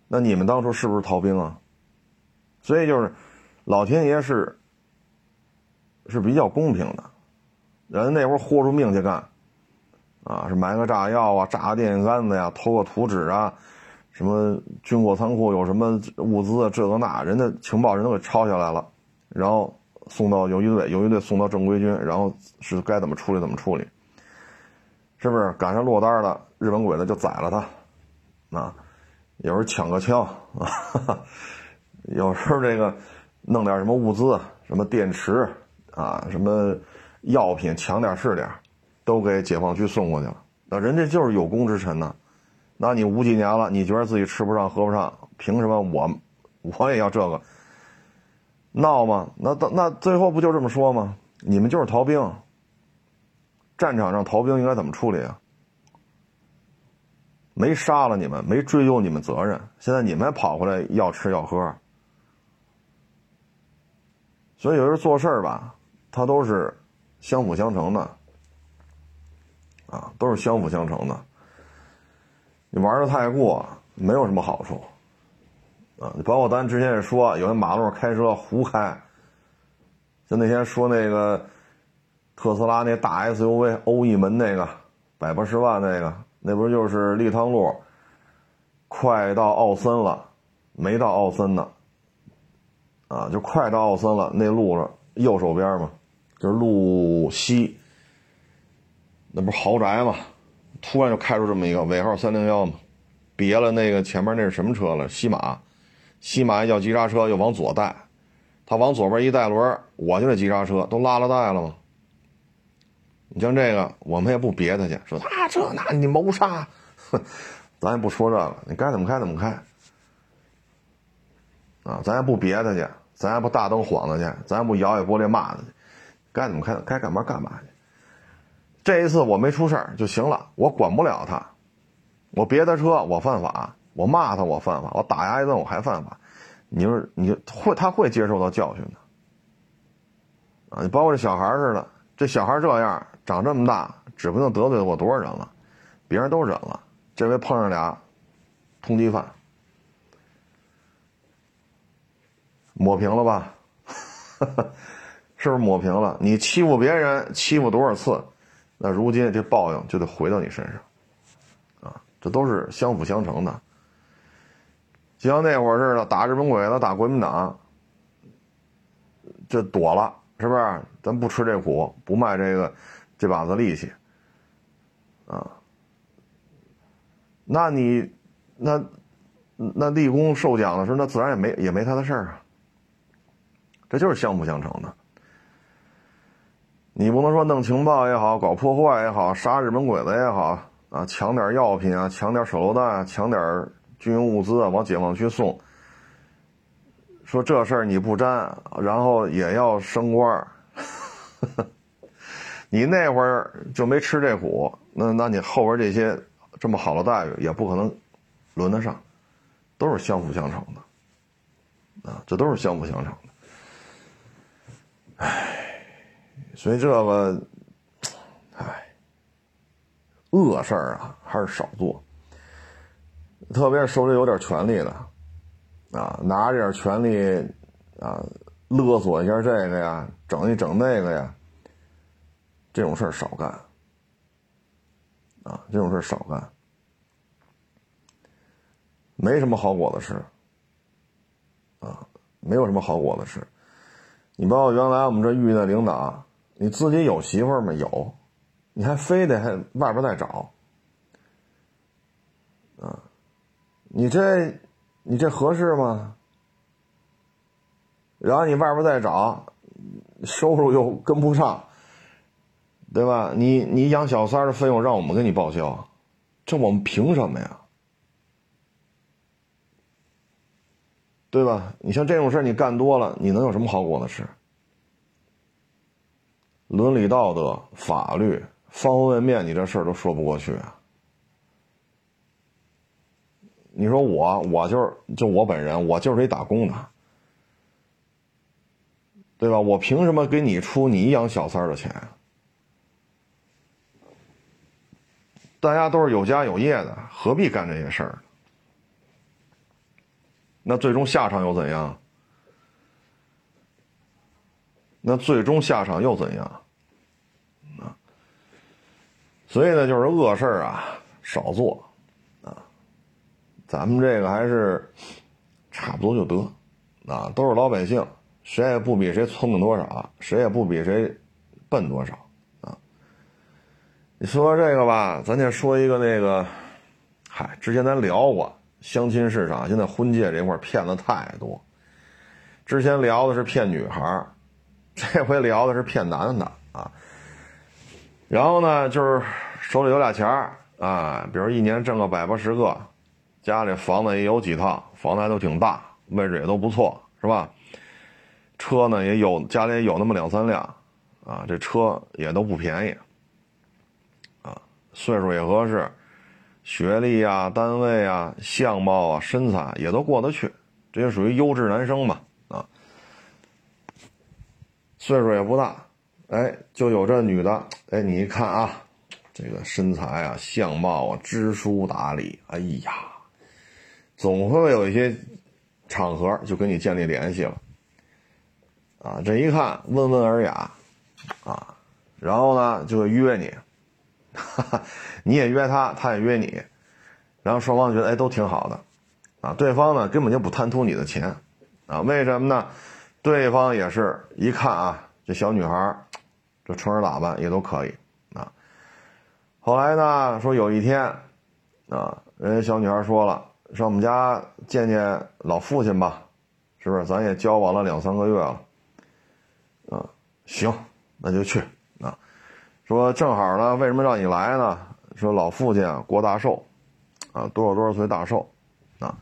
那你们当初是不是逃兵啊？所以就是，老天爷是是比较公平的，人那会儿豁出命去干，啊，是埋个炸药啊，炸个电线杆子呀，偷个图纸啊。什么军火仓库有什么物资啊？这个那，人家情报人都给抄下来了，然后送到游击队，游击队送到正规军，然后是该怎么处理怎么处理，是不是？赶上落单了，日本鬼子就宰了他，啊，有时候抢个枪啊，有时候这个弄点什么物资，什么电池啊，什么药品，抢点是点，都给解放区送过去了。那人家就是有功之臣呢。那你五几年了，你觉得自己吃不上喝不上，凭什么我我也要这个？闹吗？那那那最后不就这么说吗？你们就是逃兵。战场上逃兵应该怎么处理啊？没杀了你们，没追究你们责任，现在你们跑回来要吃要喝。所以有时候做事儿吧，它都是相辅相成的，啊，都是相辅相成的。你玩的太过，没有什么好处，啊，包括咱之前也说，有些马路上开车胡开，就那天说那个特斯拉那大 SUV 欧翼门那个百八十万那个，那不就是立汤路，快到奥森了，没到奥森呢。啊，就快到奥森了，那路上右手边嘛，就是路西，那不是豪宅嘛？突然就开出这么一个尾号三零幺嘛，别了那个前面那是什么车了？西马，西马一脚急刹车又往左带，他往左边一带轮，我就得急刹车，都拉了带了吗？你像这个，我们也不别他去，说啊这那你谋杀，哼，咱也不说这个，你该怎么开怎么开。啊，咱也不别他去，咱也不大灯晃他去，咱也不摇下玻璃骂他去，该怎么开该干嘛干嘛去。这一次我没出事就行了，我管不了他，我别他车我犯法，我骂他我犯法，我打压一顿我还犯法。你说你会他会接受到教训的啊？你包括这小孩似的，这小孩这样长这么大，指不定得罪过多少人了，别人都忍了，这回碰上俩通缉犯。抹平了吧，是不是抹平了？你欺负别人欺负多少次，那如今这报应就得回到你身上，啊，这都是相辅相成的。就像那会儿似的，打日本鬼子，打国民党，这躲了，是不是？咱不吃这苦，不卖这个这把子力气，啊，那你那那立功受奖的时候，那自然也没也没他的事儿啊。这就是相辅相成的，你不能说弄情报也好，搞破坏也好，杀日本鬼子也好啊，抢点药品啊，抢点手榴弹啊，抢点军用物资啊，往解放区送。说这事儿你不沾，然后也要升官儿 你那会儿就没吃这苦，那那你后边这些这么好的待遇也不可能轮得上，都是相辅相成的，啊，这都是相辅相成的。唉，所以这个，唉，恶事儿啊，还是少做。特别是手里有点权力的，啊，拿着点权力，啊，勒索一下这个呀，整一整那个呀，这种事儿少干。啊，这种事儿少干，没什么好果子吃。啊，没有什么好果子吃。你包括原来我们这遇的领导，你自己有媳妇儿吗？有，你还非得还外边再找，啊，你这你这合适吗？然后你外边再找，收入又跟不上，对吧？你你养小三的费用让我们给你报销，这我们凭什么呀？对吧？你像这种事，你干多了，你能有什么好果子吃？伦理道德、法律方方面面，你这事儿都说不过去啊！你说我，我就是就我本人，我就是一打工的，对吧？我凭什么给你出你养小三的钱？大家都是有家有业的，何必干这些事儿？那最终下场又怎样？那最终下场又怎样？啊，所以呢，就是恶事啊，少做。咱们这个还是差不多就得啊，都是老百姓，谁也不比谁聪明多少，谁也不比谁笨多少啊。你说这个吧，咱就说一个那个，嗨，之前咱聊过。相亲市场现在婚介这块骗子太多，之前聊的是骗女孩这回聊的是骗男的啊。然后呢，就是手里有俩钱啊，比如一年挣个百八十个，家里房子也有几套，房子还都挺大，位置也都不错，是吧？车呢也有，家里也有那么两三辆，啊，这车也都不便宜，啊，岁数也合适，学历啊、单位啊、相貌啊、身材也都过得去，这也属于优质男生嘛，啊，岁数也不大。哎，就有这女的，哎，你一看啊，这个身材啊、相貌啊、知书达理，哎呀，总会有一些场合就跟你建立联系了，啊，这一看温文尔雅，啊，然后呢就会约你，哈哈，你也约他，他也约你，然后双方觉得哎都挺好的，啊，对方呢根本就不贪图你的钱，啊，为什么呢？对方也是一看啊，这小女孩。这穿着打扮也都可以啊。后来呢，说有一天，啊，人家小女孩说了，上我们家见见老父亲吧，是不是？咱也交往了两三个月了，啊，行，那就去啊。说正好呢，为什么让你来呢？说老父亲啊，过大寿，啊，多少多少岁大寿，啊，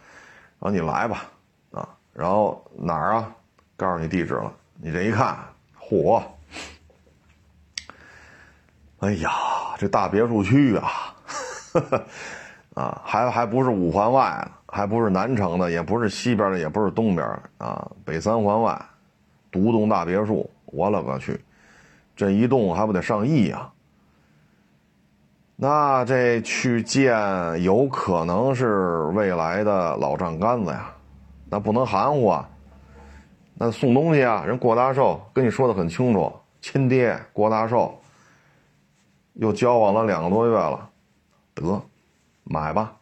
然后你来吧，啊，然后哪儿啊？告诉你地址了。你这一看，嚯！哎呀，这大别墅区啊，啊，还还不是五环外，还不是南城的，也不是西边的，也不是东边的啊，北三环外，独栋大别墅，我勒个去，这一栋还不得上亿啊？那这去见有可能是未来的老丈杆子呀，那不能含糊啊，那送东西啊，人郭大寿跟你说的很清楚，亲爹郭大寿。又交往了两个多月了，得，买吧，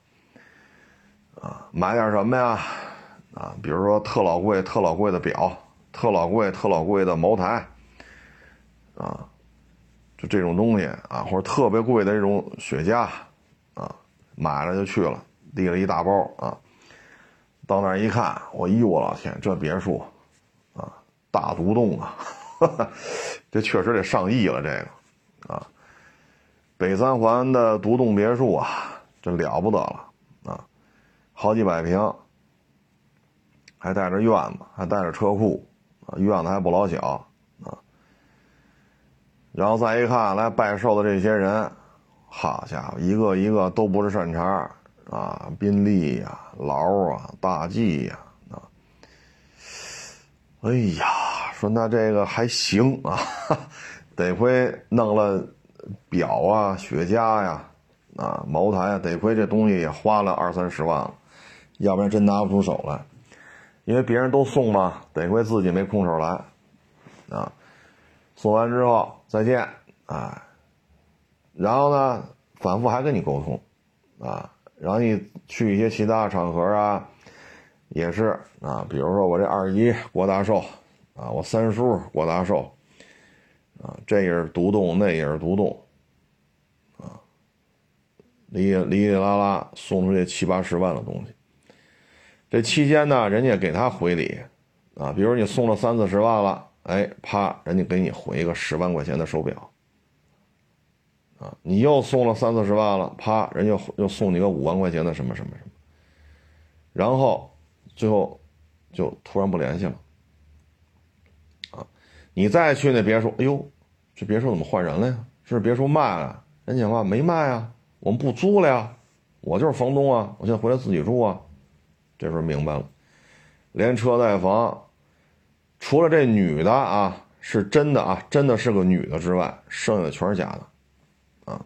啊，买点什么呀？啊，比如说特老贵、特老贵的表，特老贵、特老贵的茅台，啊，就这种东西啊，或者特别贵的这种雪茄，啊，买了就去了，提了一大包啊，到那儿一看，我呦我老天，这别墅，啊，大独栋啊，这确实得上亿了，这个，啊。北三环的独栋别墅啊，这了不得了啊，好几百平，还带着院子，还带着车库啊，院子还不老小啊。然后再一看来拜寿的这些人，好家伙，一个一个都不是善茬啊，宾利呀、劳啊、大 G 呀啊。哎呀，说那这个还行啊，得亏弄了。表啊，雪茄呀，啊茅台啊，得亏这东西也花了二三十万了，要不然真拿不出手来。因为别人都送嘛，得亏自己没空手来，啊，送完之后再见，啊，然后呢，反复还跟你沟通，啊，然后你去一些其他场合啊，也是啊，比如说我这二姨过大寿，啊，我三叔过大寿。啊，这也是独栋，那也是独栋，里里里啦啦送出去七八十万的东西。这期间呢，人家给他回礼，啊，比如你送了三四十万了，哎，啪，人家给你回一个十万块钱的手表，啊，你又送了三四十万了，啪，人家又送你个五万块钱的什么什么什么，然后最后就突然不联系了，啊，你再去那别墅，哎呦。这别墅怎么换人了呀？是别墅卖了？人讲话没卖啊，我们不租了呀，我就是房东啊，我现在回来自己住啊。这时候明白了，连车带房，除了这女的啊是真的啊，真的是个女的之外，剩下的全是假的，啊。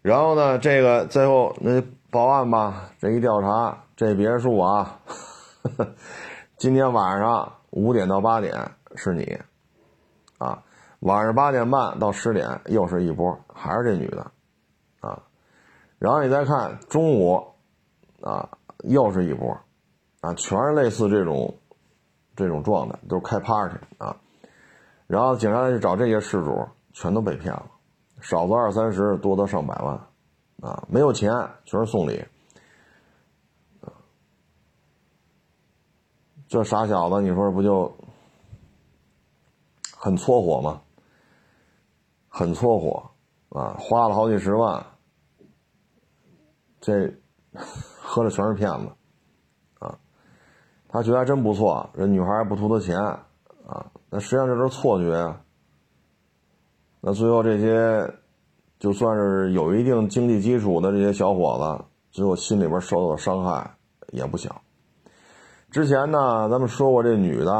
然后呢，这个最后那报案吧，这一调查，这别墅啊，今天晚上五点到八点是你，啊。晚上八点半到十点又是一波，还是这女的，然后你再看中午，啊，又是一波，啊，全是类似这种，这种状态，都是开 party 啊，然后警察去找这些事主，全都被骗了，少则二三十，多则上百万，啊，没有钱，全是送礼，这傻小子，你说不就很搓火吗？很搓火，啊，花了好几十万，这喝的全是骗子啊！他觉得还真不错，这女孩还不图他钱啊，那实际上这都是错觉啊。那最后这些就算是有一定经济基础的这些小伙子，最后心里边受到的伤害也不小。之前呢，咱们说过这女的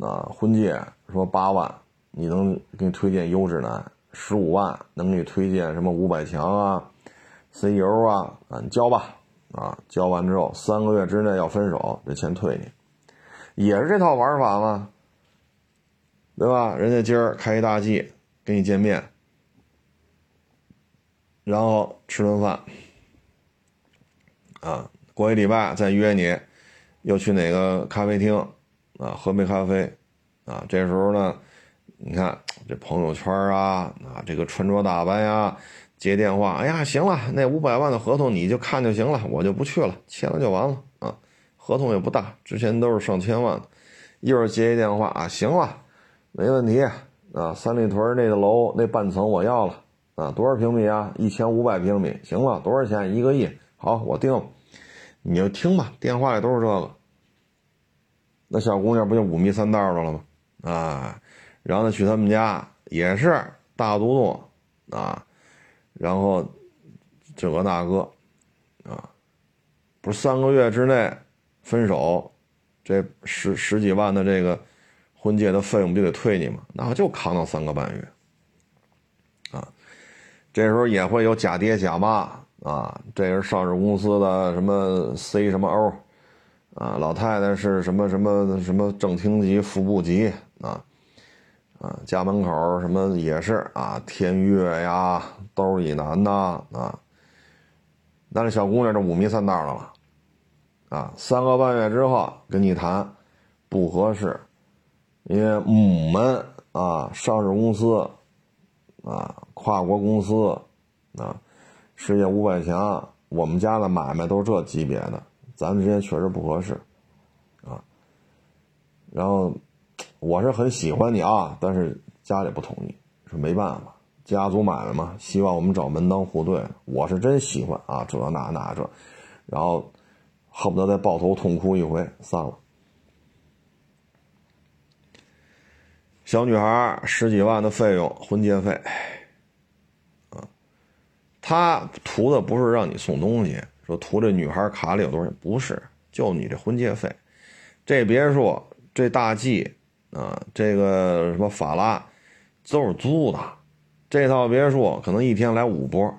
啊，婚介说八万，你能给你推荐优质男；十五万能给你推荐什么五百强啊、CEO 啊啊，你交吧啊，交完之后三个月之内要分手，这钱退你，也是这套玩法吗？对吧？人家今儿开一大 G 跟你见面，然后吃顿饭，啊，过一礼拜再约你。又去哪个咖啡厅啊？喝杯咖啡啊？这时候呢，你看这朋友圈啊，啊，这个穿着打扮呀，接电话，哎呀，行了，那五百万的合同你就看就行了，我就不去了，签了就完了啊。合同也不大，之前都是上千万的，一会儿接一电话啊，行了，没问题啊。三里屯那个楼那半层我要了啊，多少平米啊？一千五百平米，行了，多少钱？一个亿，好，我定了。你就听吧，电话里都是这个。那小姑娘不就五迷三道的了吗？啊，然后呢去他们家也是大独栋啊，然后这个那个啊，不是三个月之内分手，这十十几万的这个婚介的费用不就得退你吗？那就扛到三个半月啊，这时候也会有假爹假妈。啊，这是上市公司的什么 C 什么 O，啊，老太太是什么什么什么正厅级、副部级啊，啊，家门口什么也是啊，天悦呀，都是以南呐啊，那这小姑娘这五迷三道的了，啊，三个半月之后跟你谈不合适，因为母们啊，上市公司啊，跨国公司啊。世界五百强，我们家的买卖都是这级别的，咱们之间确实不合适，啊。然后我是很喜欢你啊，但是家里不同意，说没办法，家族买卖嘛，希望我们找门当户对。我是真喜欢啊，这那那这，然后恨不得再抱头痛哭一回，散了。小女孩十几万的费用，婚介费啊。他图的不是让你送东西，说图这女孩卡里有多少钱，不是，就你这婚介费。这别墅，这大 G 啊，这个什么法拉，都是租的。这套别墅可能一天来五波，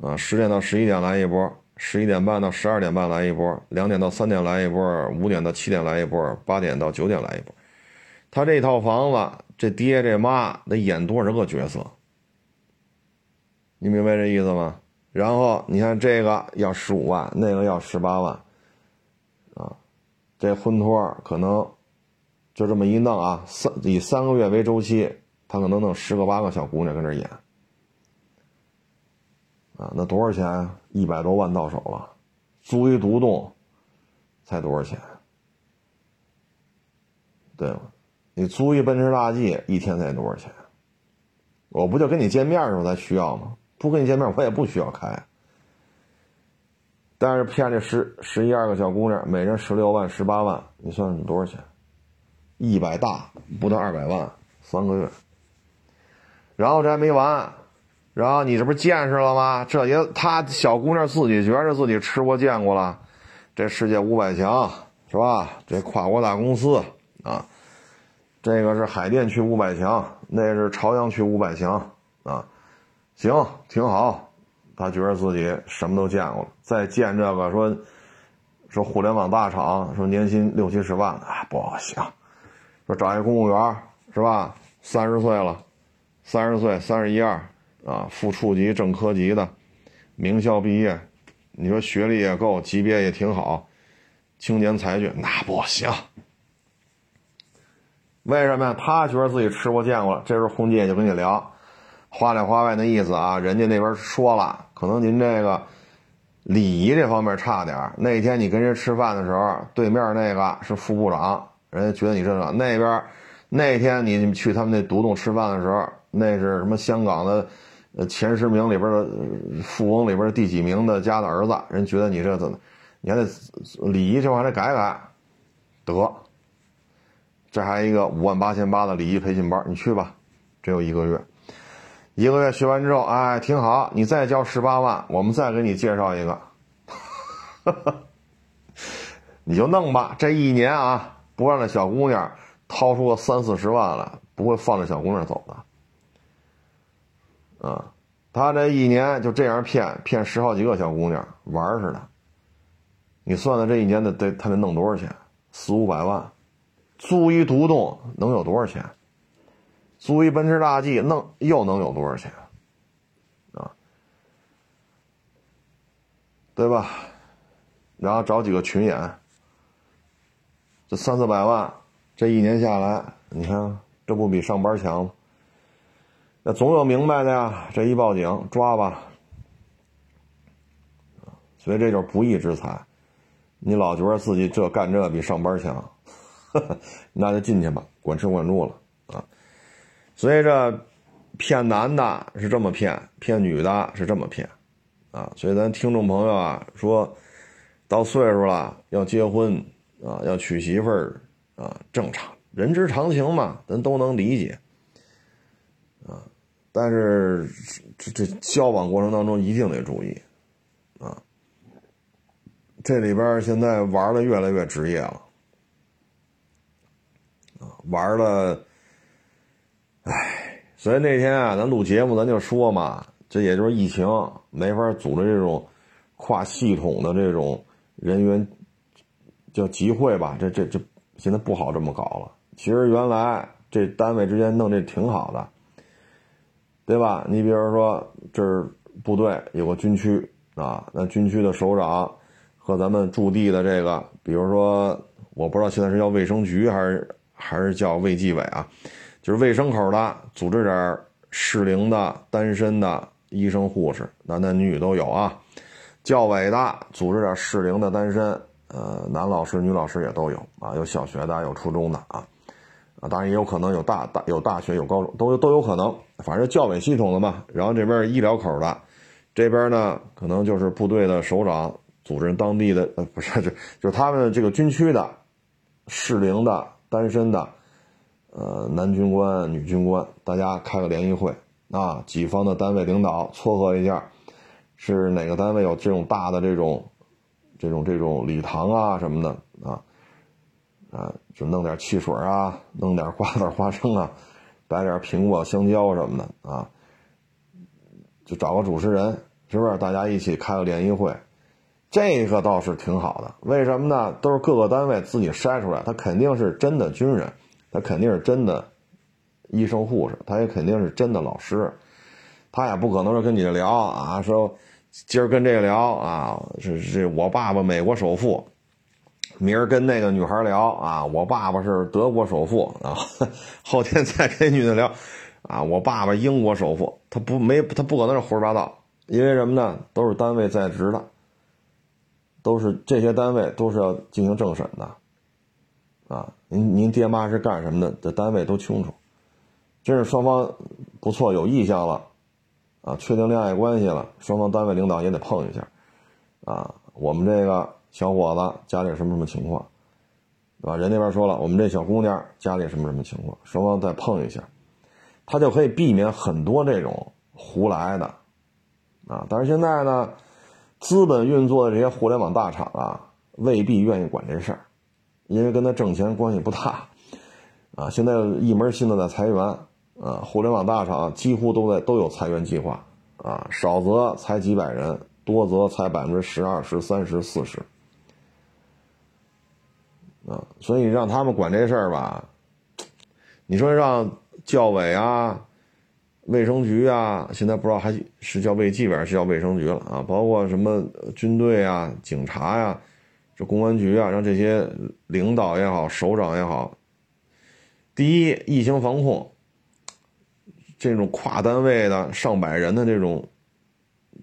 啊，十点到十一点来一波，十一点半到十二点半来一波，两点到三点来一波，五点到七点来一波，八点到九点来一波。他这套房子，这爹这妈得演多少个角色？你明白这意思吗？然后你看这个要十五万，那个要十八万，啊，这婚托可能就这么一弄啊，三以三个月为周期，他可能弄十个八个小姑娘跟这演，啊，那多少钱？一百多万到手了，租一独栋才多少钱？对吗？你租一奔驰大 G 一天才多少钱？我不就跟你见面的时候才需要吗？不跟你见面，我也不需要开。但是骗这十十一二个小姑娘，每人十六万、十八万，你算算多少钱？一百大不到二百万，三个月。然后这还没完，然后你这不见识了吗？这也她小姑娘自己觉着自己吃过见过了，这世界五百强是吧？这跨国大公司啊，这个是海淀区五百强，那是朝阳区五百强啊。行，挺好，他觉着自己什么都见过了。再见这个说，说互联网大厂，说年薪六七十万，啊，不行。说找一公务员是吧？三十岁了，三十岁，三十一二啊，副处级、正科级的，名校毕业，你说学历也够，级别也挺好，青年才俊，那不行。为什么呀？他觉得自己吃过见过了。这时候红姐就跟你聊。话里话外那意思啊，人家那边说了，可能您这个礼仪这方面差点那天你跟人吃饭的时候，对面那个是副部长，人家觉得你这个那边那天你去他们那独栋吃饭的时候，那是什么香港的前十名里边的富翁里边第几名的家的儿子，人觉得你这怎么，你还得礼仪这块还得改改，得，这还一个五万八千八的礼仪培训班，你去吧，只有一个月，一个月学完之后，哎，挺好，你再交十八万，我们再给你介绍一个，你就弄吧，这一年啊，不让那小姑娘掏出个三四十万来，不会放这小姑娘走的。啊，他这一年就这样骗骗十好几个小姑娘玩似的，你算算这一年得得他得弄多少钱？四五百万，租一独栋能有多少钱？租一奔驰大 G 弄又能有多少钱？啊，对吧？然后找几个群演，这三四百万，这一年下来，你看这不比上班强吗？那总有明白的呀，这一报警抓吧，所以这就是不义之财。你老觉得自己这干这比上班强，那就进去吧，管吃管住了啊。所以这骗男的是这么骗，骗女的是这么骗啊。所以咱听众朋友啊，说到岁数了要结婚啊，要娶媳妇儿啊，正常，人之常情嘛，咱都能理解啊。但是这这交往过程当中一定得注意，啊，这里边现在玩的越来越职业了，啊，玩的，哎，所以那天啊，咱录节目咱就说嘛，这也就是疫情没法组织这种跨系统的这种人员叫集会吧，这这这现在不好这么搞了。其实原来这单位之间弄这挺好的。对吧？你比如说，这儿部队有个军区啊，那军区的首长和咱们驻地的这个，比如说，我不知道现在是叫卫生局还是还是叫卫计委啊，就是卫生口的，组织点适龄的单身的医生护士，男男女女都有啊。教委的组织点适龄的单身，呃，男老师、女老师也都有啊，有小学的，有初中的啊。啊，当然也有可能有大大有大学有高中都都有可能，反正教委系统的嘛。然后这边医疗口的，这边呢可能就是部队的首长组织当地的呃不是就就是他们这个军区的适龄的单身的呃男军官女军官，大家开个联谊会啊，几方的单位领导撮合一下，是哪个单位有这种大的这种这种这种礼堂啊什么的啊。啊，就弄点汽水啊，弄点瓜子、花生啊，摆点苹果、香蕉什么的啊，就找个主持人，是不是？大家一起开个联谊会，这个倒是挺好的。为什么呢？都是各个单位自己筛出来，他肯定是真的军人，他肯定是真的医生、护士，他也肯定是真的老师，他也不可能说跟你聊啊，说今儿跟这个聊啊，是这我爸爸美国首富。明儿跟那个女孩聊啊，我爸爸是德国首富啊。后天再跟女的聊，啊，我爸爸英国首富。他不没他不可能是胡说八道，因为什么呢？都是单位在职的，都是这些单位都是要进行政审的，啊，您您爹妈是干什么的？这单位都清楚。真是双方不错，有意向了，啊，确定恋爱关系了，双方单位领导也得碰一下，啊，我们这个。小伙子家里什么什么情况，对吧？人那边说了，我们这小姑娘家里什么什么情况，双方再碰一下，他就可以避免很多这种胡来的，啊！但是现在呢，资本运作的这些互联网大厂啊，未必愿意管这事儿，因为跟他挣钱关系不大，啊！现在一门心思在裁员，啊！互联网大厂几乎都在都有裁员计划，啊，少则裁几百人，多则裁百分之十、二十、三十、四十。啊，所以让他们管这事儿吧，你说让教委啊、卫生局啊，现在不知道还是叫卫计委还是叫卫生局了啊？包括什么军队啊、警察呀、这公安局啊，让这些领导也好、首长也好，第一，疫情防控，这种跨单位的上百人的这种，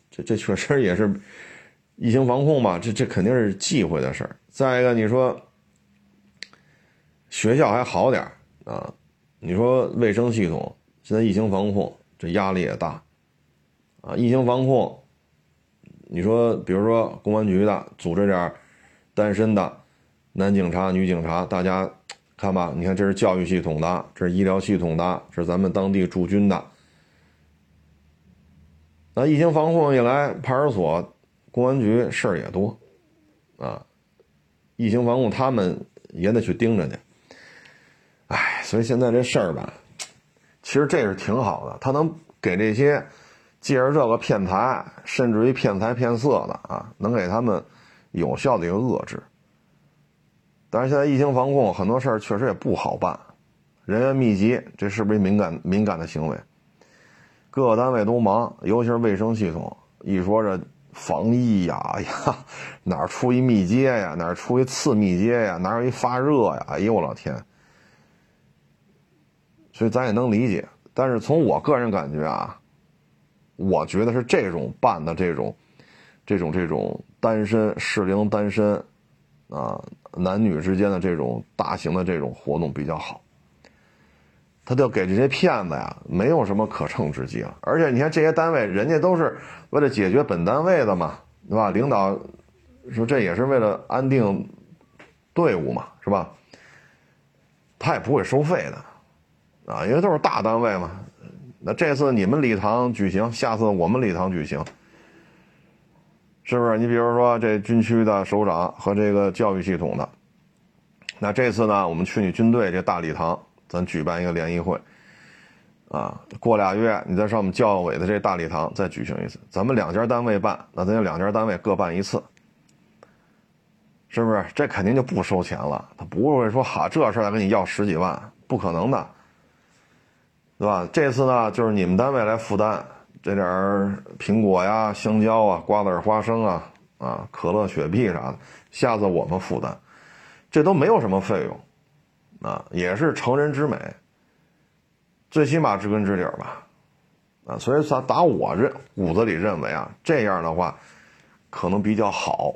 这这确实也是疫情防控吧？这这肯定是忌讳的事儿。再一个，你说。学校还好点儿啊，你说卫生系统现在疫情防控这压力也大，啊，疫情防控，你说，比如说公安局的组织点单身的男警察、女警察，大家看吧，你看这是教育系统的，这是医疗系统的，这是咱们当地驻军的。那疫情防控一来，派出所、公安局事儿也多，啊，疫情防控他们也得去盯着去。哎，所以现在这事儿吧，其实这是挺好的，他能给这些借着这个骗财，甚至于骗财骗色的啊，能给他们有效的一个遏制。但是现在疫情防控很多事儿确实也不好办，人员密集，这是不是敏感敏感的行为？各个单位都忙，尤其是卫生系统，一说这防疫呀呀，哪儿出一密接呀，哪儿出一次密接呀，哪有一发热呀？哎呦我老天！所以咱也能理解，但是从我个人感觉啊，我觉得是这种办的这种，这种这种单身适龄单身，啊，男女之间的这种大型的这种活动比较好。他就给这些骗子呀，没有什么可乘之机了。而且你看这些单位，人家都是为了解决本单位的嘛，对吧？领导说这也是为了安定队伍嘛，是吧？他也不会收费的，啊，因为都是大单位嘛。那这次你们礼堂举行，下次我们礼堂举行，是不是？你比如说这军区的首长和这个教育系统的，那这次呢，我们去你军队这大礼堂。咱举办一个联谊会，啊，过俩月你再上我们教委的这大礼堂再举行一次，咱们两家单位办，那咱就两家单位各办一次，是不是？这肯定就不收钱了，他不会说哈这事儿再跟你要十几万，不可能的，对吧？这次呢，就是你们单位来负担这点儿苹果呀、香蕉啊、瓜子、花生啊、啊可乐、雪碧啥的，下次我们负担，这都没有什么费用。啊，也是成人之美，最起码知根知底儿吧，啊，所以打打我认骨子里认为啊，这样的话可能比较好，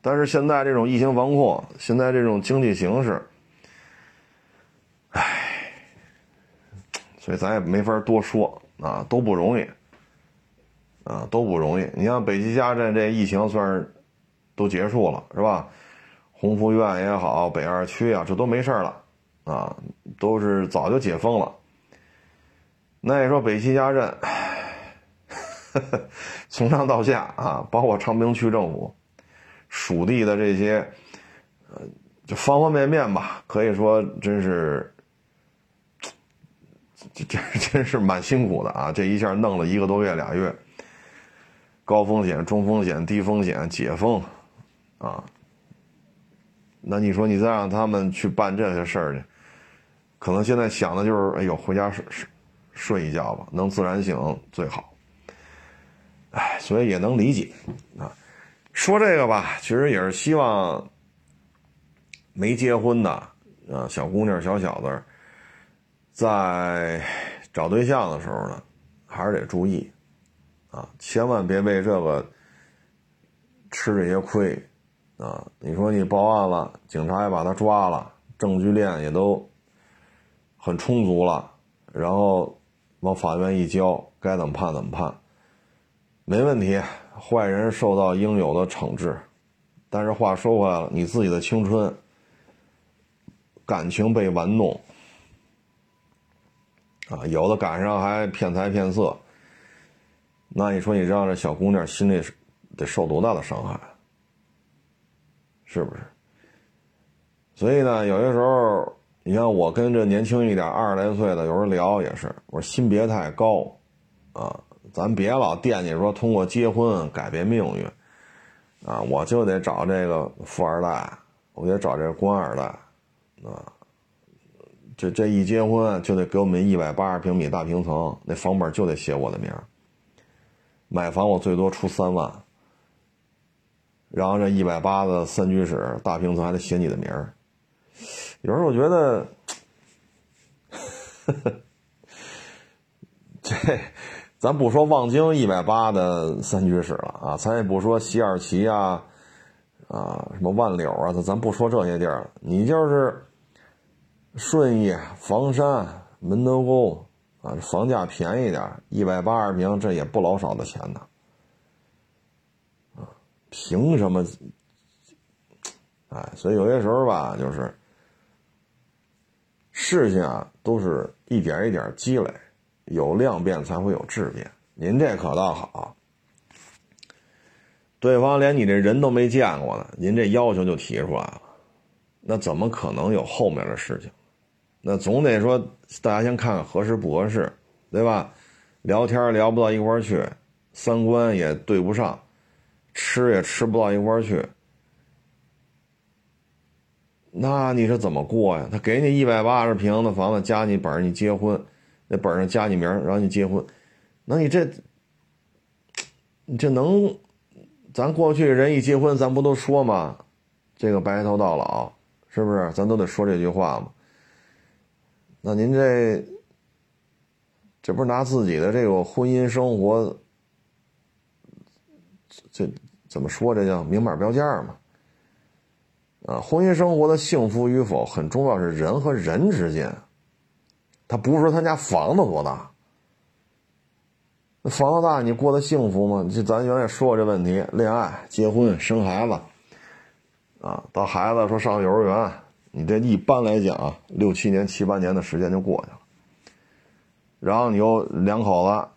但是现在这种疫情防控，现在这种经济形势，唉，所以咱也没法多说啊，都不容易，啊，都不容易。你像北齐家镇这疫情算是都结束了，是吧？鸿福院也好，北二区啊，这都没事了，啊，都是早就解封了。那你说北齐家镇，从上到下啊，包括昌平区政府属地的这些，呃，就方方面面吧，可以说真是，这这真是蛮辛苦的啊！这一下弄了一个多月俩月，高风险、中风险、低风险解封，啊。那你说你再让他们去办这些事儿去，可能现在想的就是，哎呦，回家睡睡睡一觉吧，能自然醒最好。哎，所以也能理解啊。说这个吧，其实也是希望没结婚的啊小姑娘、小小子，在找对象的时候呢，还是得注意啊，千万别为这个吃这些亏。啊，你说你报案了，警察也把他抓了，证据链也都很充足了，然后往法院一交，该怎么判怎么判，没问题，坏人受到应有的惩治。但是话说回来了，你自己的青春、感情被玩弄，啊，有的赶上还骗财骗色，那你说你让这小姑娘心里得受多大的伤害？是不是？所以呢，有些时候，你像我跟这年轻一点、二十来岁的，有时候聊也是，我说心别太高，啊，咱别老惦记说通过结婚改变命运，啊，我就得找这个富二代，我得找这官二代，啊，这这一结婚就得给我们一百八十平米大平层，那房本就得写我的名买房我最多出三万。然后这一百八的三居室大平层还得写你的名儿，有时候我觉得，这咱不说望京一百八的三居室了啊，咱也不说西二旗啊，啊什么万柳啊，咱咱不说这些地儿，你就是顺义、房山、门头沟啊，房价便宜点，一百八十平，这也不老少的钱呢。啊，凭什么？哎，所以有些时候吧，就是事情啊，都是一点一点积累，有量变才会有质变。您这可倒好，对方连你这人都没见过呢，您这要求就提出来了，那怎么可能有后面的事情？那总得说，大家先看看合适不合适，对吧？聊天聊不到一块儿去，三观也对不上，吃也吃不到一块儿去，那你是怎么过呀？他给你一百八十平的房子，加你本儿，你结婚，那本上加你名儿，让你结婚，那你这，你这能？咱过去人一结婚，咱不都说吗？这个白头到老，是不是？咱都得说这句话吗？那您这，这不是拿自己的这个婚姻生活，这怎么说？这叫明码标价嘛？啊，婚姻生活的幸福与否很重要，是人和人之间。他不是说他家房子多大，那房子大你过得幸福吗？就咱原来说过这问题，恋爱、结婚、生孩子，啊，到孩子说上幼儿园。你这一般来讲，六七年、七八年的时间就过去了，然后你又两口子，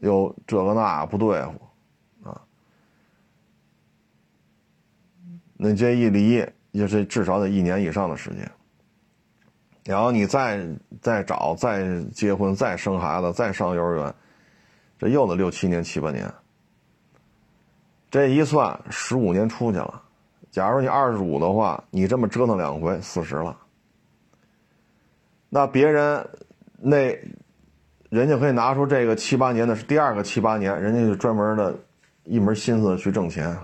又这个那不对付，啊，那这一离，也是至少得一年以上的时间，然后你再再找、再结婚、再生孩子、再上幼儿园，这又得六七年、七八年，这一算，十五年出去了。假如你二十五的话，你这么折腾两回，四十了。那别人那人家可以拿出这个七八年的是第二个七八年，人家就专门的一门心思去挣钱。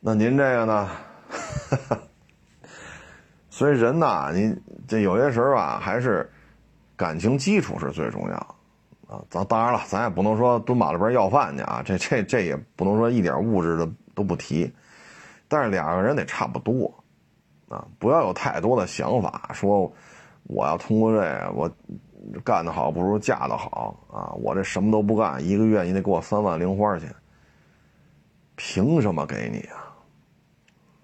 那您这个呢？所以人呐，你这有些时候啊，还是感情基础是最重要。啊，咱当然了，咱也不能说蹲马路边要饭去啊，这这这也不能说一点物质的都不提，但是两个人得差不多，啊，不要有太多的想法，说我要通过这我干得好不如嫁得好啊，我这什么都不干，一个月你得给我三万零花钱，凭什么给你啊？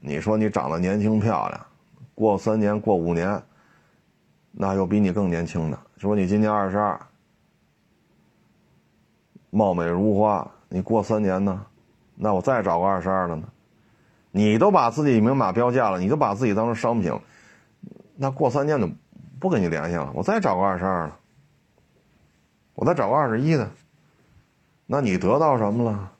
你说你长得年轻漂亮，过三年过五年，那有比你更年轻的，说你今年二十二。貌美如花，你过三年呢？那我再找个二十二的呢？你都把自己明码标价了，你都把自己当成商品，那过三年就不跟你联系了。我再找个二十二的，我再找个二十一的，那你得到什么了？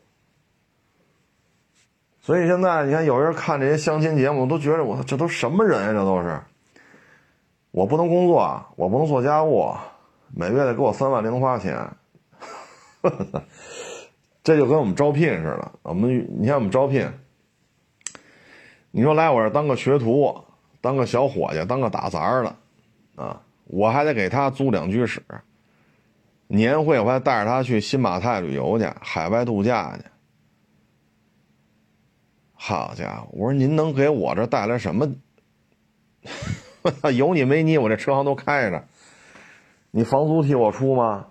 所以现在你看，有人看这些相亲节目，都觉得我这都什么人呀？这都是我不能工作，我不能做家务，每月得给我三万零花钱。这就跟我们招聘似的，我们你看我们招聘，你说来我这当个学徒，当个小伙计，当个打杂的，啊，我还得给他租两居室，年会我还带着他去新马泰旅游去，海外度假去。好家伙，我说您能给我这带来什么？有你没你，我这车行都开着，你房租替我出吗？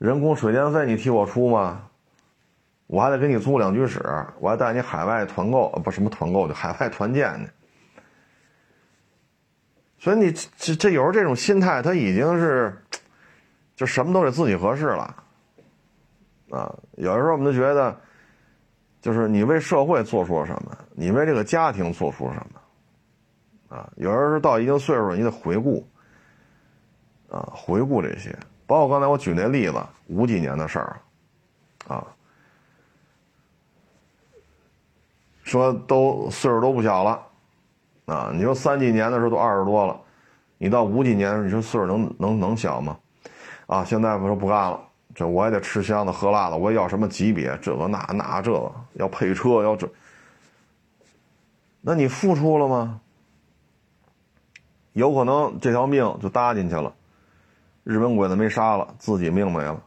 人工水电费你替我出吗？我还得给你租两居室，我还带你海外团购，不什么团购，就海外团建呢。所以你这这有时候这种心态，他已经是就什么都得自己合适了啊。有的时候我们就觉得，就是你为社会做出了什么，你为这个家庭做出了什么啊。有的时候到一定岁数，你得回顾啊，回顾这些。包括刚才我举那例子，五几年的事儿，啊，说都岁数都不小了，啊，你说三几年的时候都二十多了，你到五几年，你说岁数能能能小吗？啊，现在我说不干了，这我也得吃香的喝辣的，我也要什么级别，这个那那这个要配车要这，那你付出了吗？有可能这条命就搭进去了。日本鬼子没杀了，自己命没了。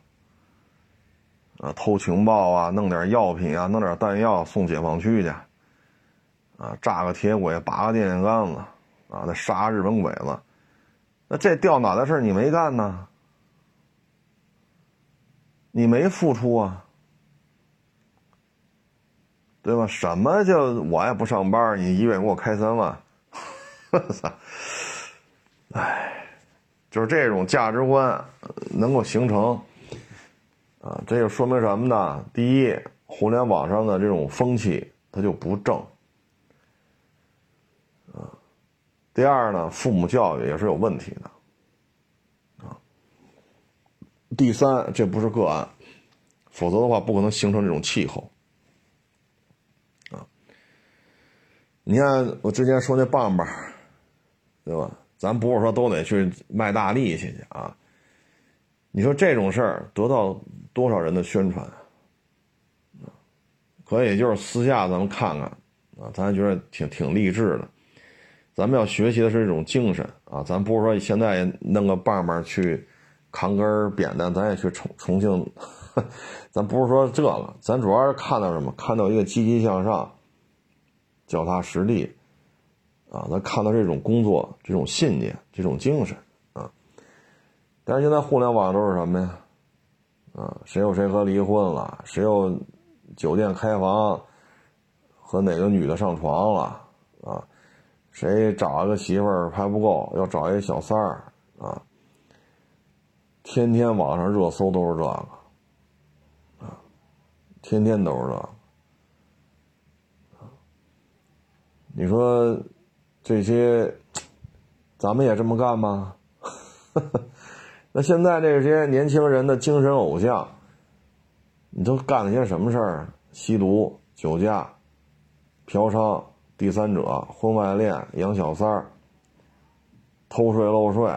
啊，偷情报啊，弄点药品啊，弄点弹药送解放区去。啊，炸个铁轨，拔个电线杆子，啊，再杀日本鬼子。那这掉脑袋事你没干呢？你没付出啊，对吧？什么叫我也不上班，你一月给我开三万？我操！哎，就是这种价值观能够形成啊，这就说明什么呢？第一，互联网上的这种风气它就不正啊。第二呢，父母教育也是有问题的啊。第三，这不是个案，否则的话不可能形成这种气候啊。你看我之前说那棒棒，对吧？咱不是说都得去卖大力气去啊！你说这种事儿得到多少人的宣传啊？可以就是私下咱们看看啊，咱觉得挺挺励志的。咱们要学习的是这种精神啊！咱不是说现在弄个棒棒去扛根扁担，咱也去重重庆，咱不是说这个，咱主要是看到什么？看到一个积极向上、脚踏实地。啊，咱看到这种工作、这种信念、这种精神啊，但是现在互联网都是什么呀？啊，谁又谁和离婚了？谁又酒店开房和哪个女的上床了？啊，谁找了个媳妇儿还不够，要找一小三儿啊？天天网上热搜都是这个啊，天天都是这个你说？这些，咱们也这么干吗？那现在这些年轻人的精神偶像，你都干了些什么事儿？吸毒、酒驾、嫖娼、第三者、婚外恋、养小三儿、偷税漏税，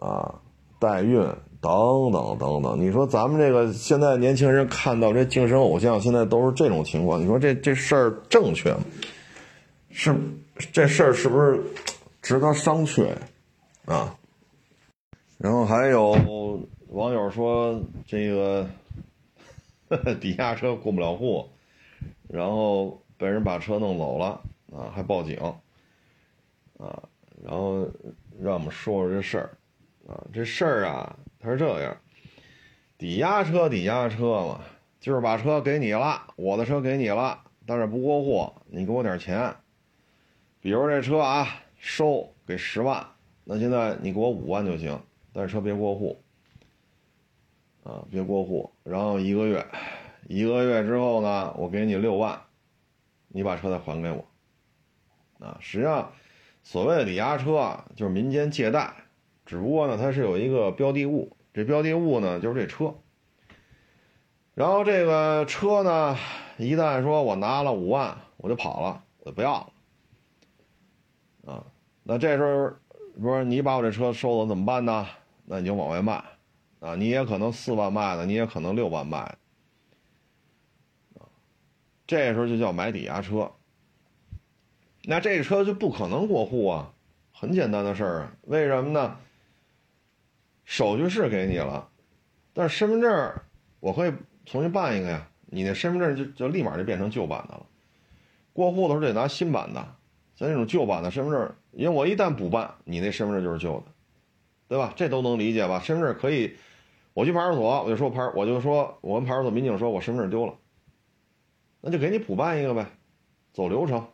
啊，代孕等等等等。你说咱们这个现在年轻人看到这精神偶像，现在都是这种情况，你说这这事儿正确吗？是。这事儿是不是值得商榷啊？然后还有网友说，这个呵呵抵押车过不了户，然后被人把车弄走了啊，还报警啊，然后让我们说说这事儿啊。这事儿啊，他是这样：抵押车，抵押车嘛，就是把车给你了，我的车给你了，但是不过户，你给我点钱。比如这车啊，收给十万，那现在你给我五万就行，但是车别过户，啊，别过户。然后一个月，一个月之后呢，我给你六万，你把车再还给我。啊，实际上，所谓的抵押车啊，就是民间借贷，只不过呢，它是有一个标的物，这标的物呢就是这车。然后这个车呢，一旦说我拿了五万，我就跑了，我就不要了。啊，那这时候不是你把我这车收了怎么办呢？那你就往外卖，啊，你也可能四万卖的，你也可能六万卖，啊，这时候就叫买抵押车。那这车就不可能过户啊，很简单的事儿啊，为什么呢？手续是给你了，但是身份证我可以重新办一个呀，你那身份证就就立马就变成旧版的了，过户的时候得拿新版的。像那种旧版的身份证，因为我一旦补办，你那身份证就是旧的，对吧？这都能理解吧？身份证可以，我去派出所，我就说派，我就说我们派出所民警说我身份证丢了，那就给你补办一个呗，走流程，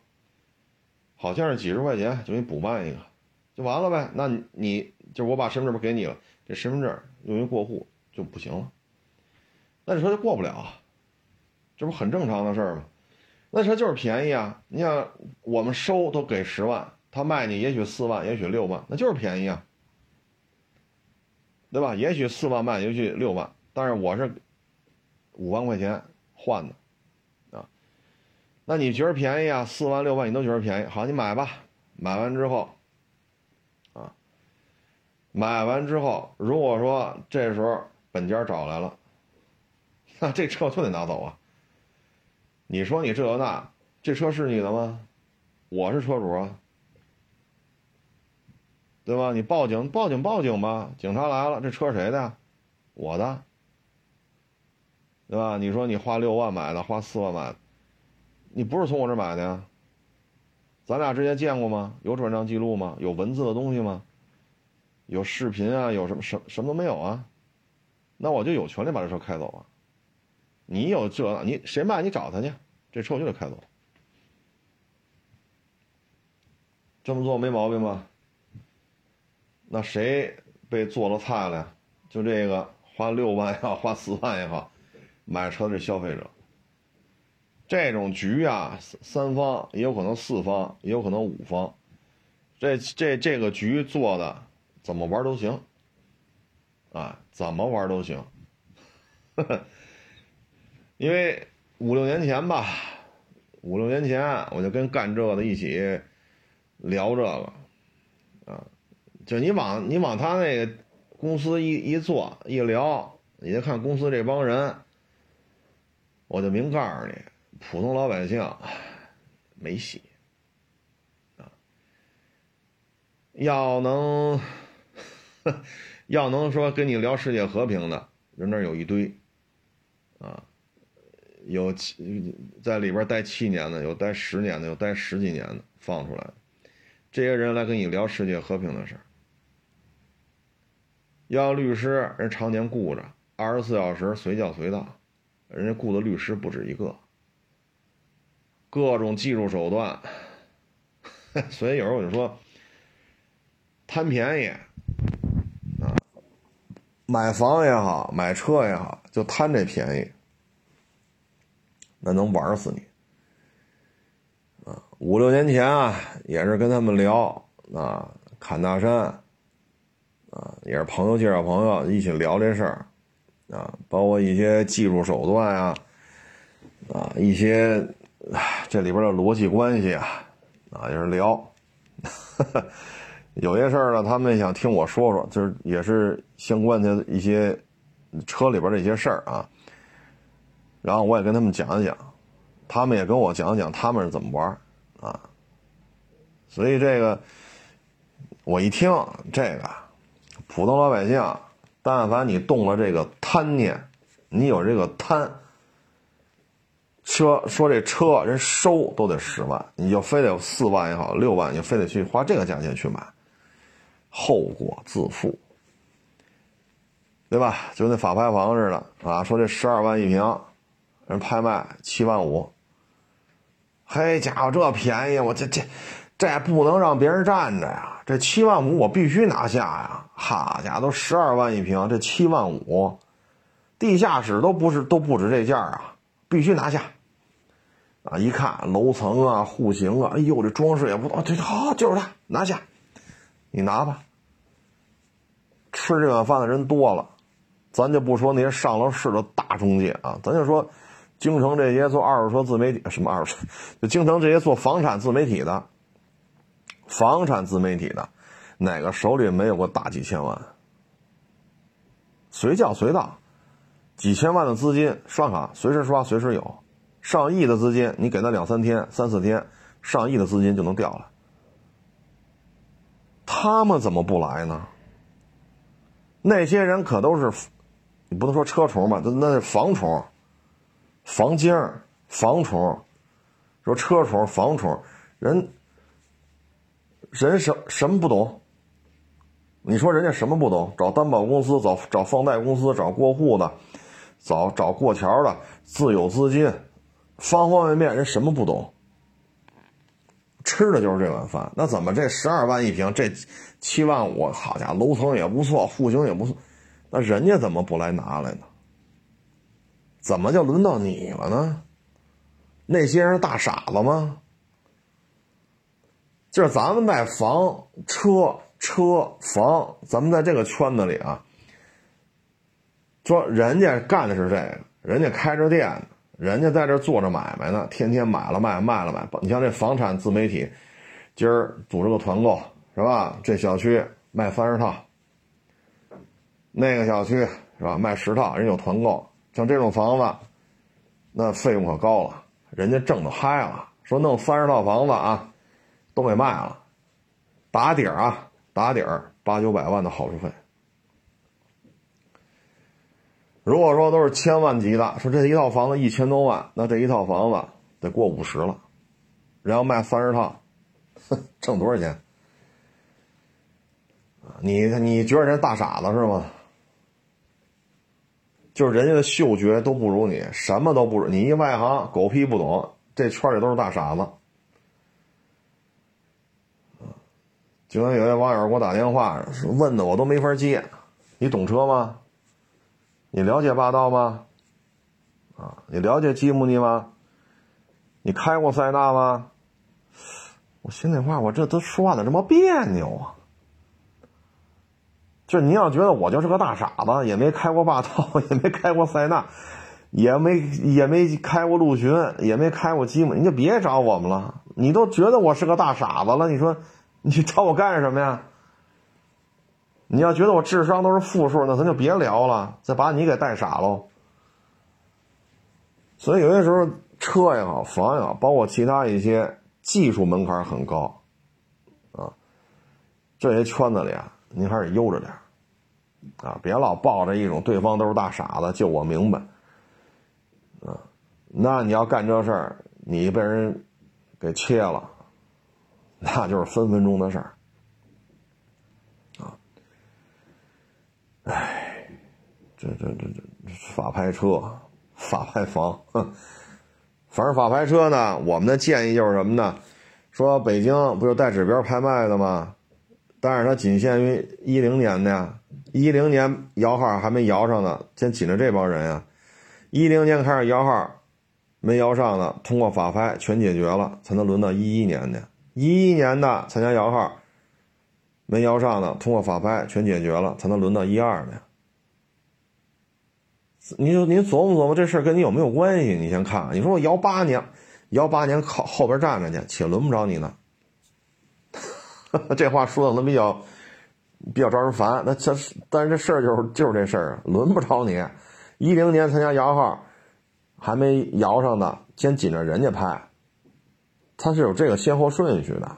好像是几十块钱就给你补办一个，就完了呗。那你就我把身份证不给你了，这身份证用于过户就不行了，那这车就过不了，这不很正常的事儿吗？那车就是便宜啊！你想，我们收都给十万，他卖你也许四万，也许六万，那就是便宜啊，对吧？也许四万卖，也许六万，但是我是五万块钱换的啊。那你觉得便宜啊？四万六万你都觉得便宜，好，你买吧。买完之后，啊，买完之后，如果说这时候本家找来了，那这车就得拿走啊。你说你这那，这车是你的吗？我是车主啊，对吧？你报警，报警，报警吧！警察来了，这车谁的？我的，对吧？你说你花六万买的，花四万买的，你不是从我这买的呀？咱俩之前见过吗？有转账记录吗？有文字的东西吗？有视频啊，有什么什什么都没有啊？那我就有权利把这车开走啊！你有这，你谁卖你找他去，这车我就得开走。这么做没毛病吧？那谁被做了菜了？就这个花六万也好，花四万也好，买车的消费者。这种局啊，三方也有可能四方，也有可能五方。这这这个局做的怎么玩都行，啊，怎么玩都行。因为五六年前吧，五六年前我就跟干这个的一起。聊这个，啊，就你往你往他那个公司一一坐一聊，你就看公司这帮人，我就明告诉你，普通老百姓没戏，啊，要能 要能说跟你聊世界和平的人那有一堆，啊，有七在里边待七年的，有待十年的，有待十几年的，放出来。这些人来跟你聊世界和平的事儿，要律师，人常年雇着，二十四小时随叫随到，人家雇的律师不止一个，各种技术手段，所以有时候我就说，贪便宜啊，买房也好，买车也好，就贪这便宜，那能玩死你啊。五六年前啊，也是跟他们聊啊，侃大山啊，也是朋友介绍朋友一起聊这事儿啊，包括一些技术手段呀，啊，一些这里边的逻辑关系啊，啊，也是聊。有些事儿呢，他们想听我说说，就是也是相关的一些车里边的一些事儿啊，然后我也跟他们讲一讲，他们也跟我讲讲他们是怎么玩。啊，所以这个我一听这个，普通老百姓，但凡你动了这个贪念，你有这个贪，车说这车人收都得十万，你就非得有四万也好，六万你非得去花这个价钱去买，后果自负，对吧？就跟那法拍房似的啊，说这十二万一平，人拍卖七万五。嘿家伙，这便宜！我这这这不能让别人占着呀！这七万五我必须拿下呀！哈家伙都十二万一平，这七万五，地下室都不是都不止这价啊！必须拿下！啊，一看楼层啊、户型啊，哎呦，这装饰也不错，这好就是它，拿下！你拿吧。吃这碗饭的人多了，咱就不说那些上了市的大中介啊，咱就说。京城这些做二手车自媒体，什么二手车？就京城这些做房产自媒体的，房产自媒体的，哪个手里没有过大几千万？随叫随到，几千万的资金刷卡随时刷随时有，上亿的资金你给他两三天、三四天，上亿的资金就能掉了。他们怎么不来呢？那些人可都是，你不能说车虫吧？那那是房虫。房精房虫，说车虫、房虫，人，人什什么不懂？你说人家什么不懂？找担保公司，找找放贷公司，找过户的，找找过桥的，自有资金，方方面面人什么不懂？吃的就是这碗饭。那怎么这十二万一平，这七万五，好家伙，楼层也不错，户型也不错，那人家怎么不来拿来呢？怎么就轮到你了呢？那些人大傻子吗？就是咱们卖房、车、车、房，咱们在这个圈子里啊，说人家干的是这个，人家开着店，人家在这做着买卖呢，天天买了卖，卖了买。你像这房产自媒体，今儿组织个团购是吧？这小区卖三十套，那个小区是吧？卖十套，人有团购。像这种房子，那费用可高了，人家挣的嗨了，说弄三十套房子啊，都给卖了，打底儿啊，打底儿八九百万的好处费。如果说都是千万级的，说这一套房子一千多万，那这一套房子得过五十了，然后卖三十套，挣多少钱？你你觉得人大傻子是吗？就是人家的嗅觉都不如你，什么都不如你，一外行狗屁不懂，这圈里都是大傻子。就跟有些网友给我打电话，问的我都没法接。你懂车吗？你了解霸道吗？啊，你了解吉姆尼吗？你开过塞纳吗？我心里话，我这都说话的这么别扭啊！就你要觉得我就是个大傻子，也没开过霸道，也没开过塞纳，也没也没开过陆巡，也没开过吉姆，你就别找我们了。你都觉得我是个大傻子了，你说你找我干什么呀？你要觉得我智商都是负数，那咱就别聊了，再把你给带傻喽。所以有些时候车也好，房也好，包括其他一些技术门槛很高，啊，这些圈子里啊。您还是悠着点啊，别老抱着一种对方都是大傻子，就我明白，啊，那你要干这事儿，你被人给切了，那就是分分钟的事儿，啊，哎，这这这这法拍车、法拍房，哼，反正法拍车呢，我们的建议就是什么呢？说北京不就带指标拍卖的吗？但是它仅限于一零年的呀，一零年摇号还没摇上呢，先紧着这帮人呀。一零年开始摇号，没摇上的，通过法拍全解决了，才能轮到一一年的。一一年的参加摇号，没摇上的，通过法拍全解决了，才能轮到一二的。你说你琢磨琢磨这事儿跟你有没有关系？你先看，你说我摇八年，摇八年靠后边站着去，且轮不着你呢。这话说的能比较比较招人烦，那这但是这事儿就是就是这事儿啊，轮不着你。一零年参加摇号，还没摇上的，先紧着人家拍，他是有这个先后顺序的。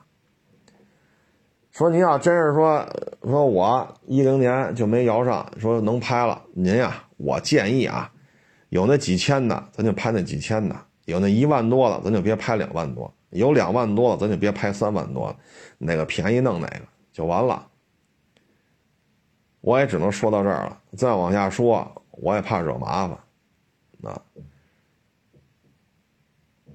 说您要真是说说我一零年就没摇上，说能拍了，您呀，我建议啊，有那几千的，咱就拍那几千的；有那一万多的，咱就别拍两万多；有两万多的，咱就别拍三万多。哪个便宜弄哪个就完了，我也只能说到这儿了。再往下说，我也怕惹麻烦。啊，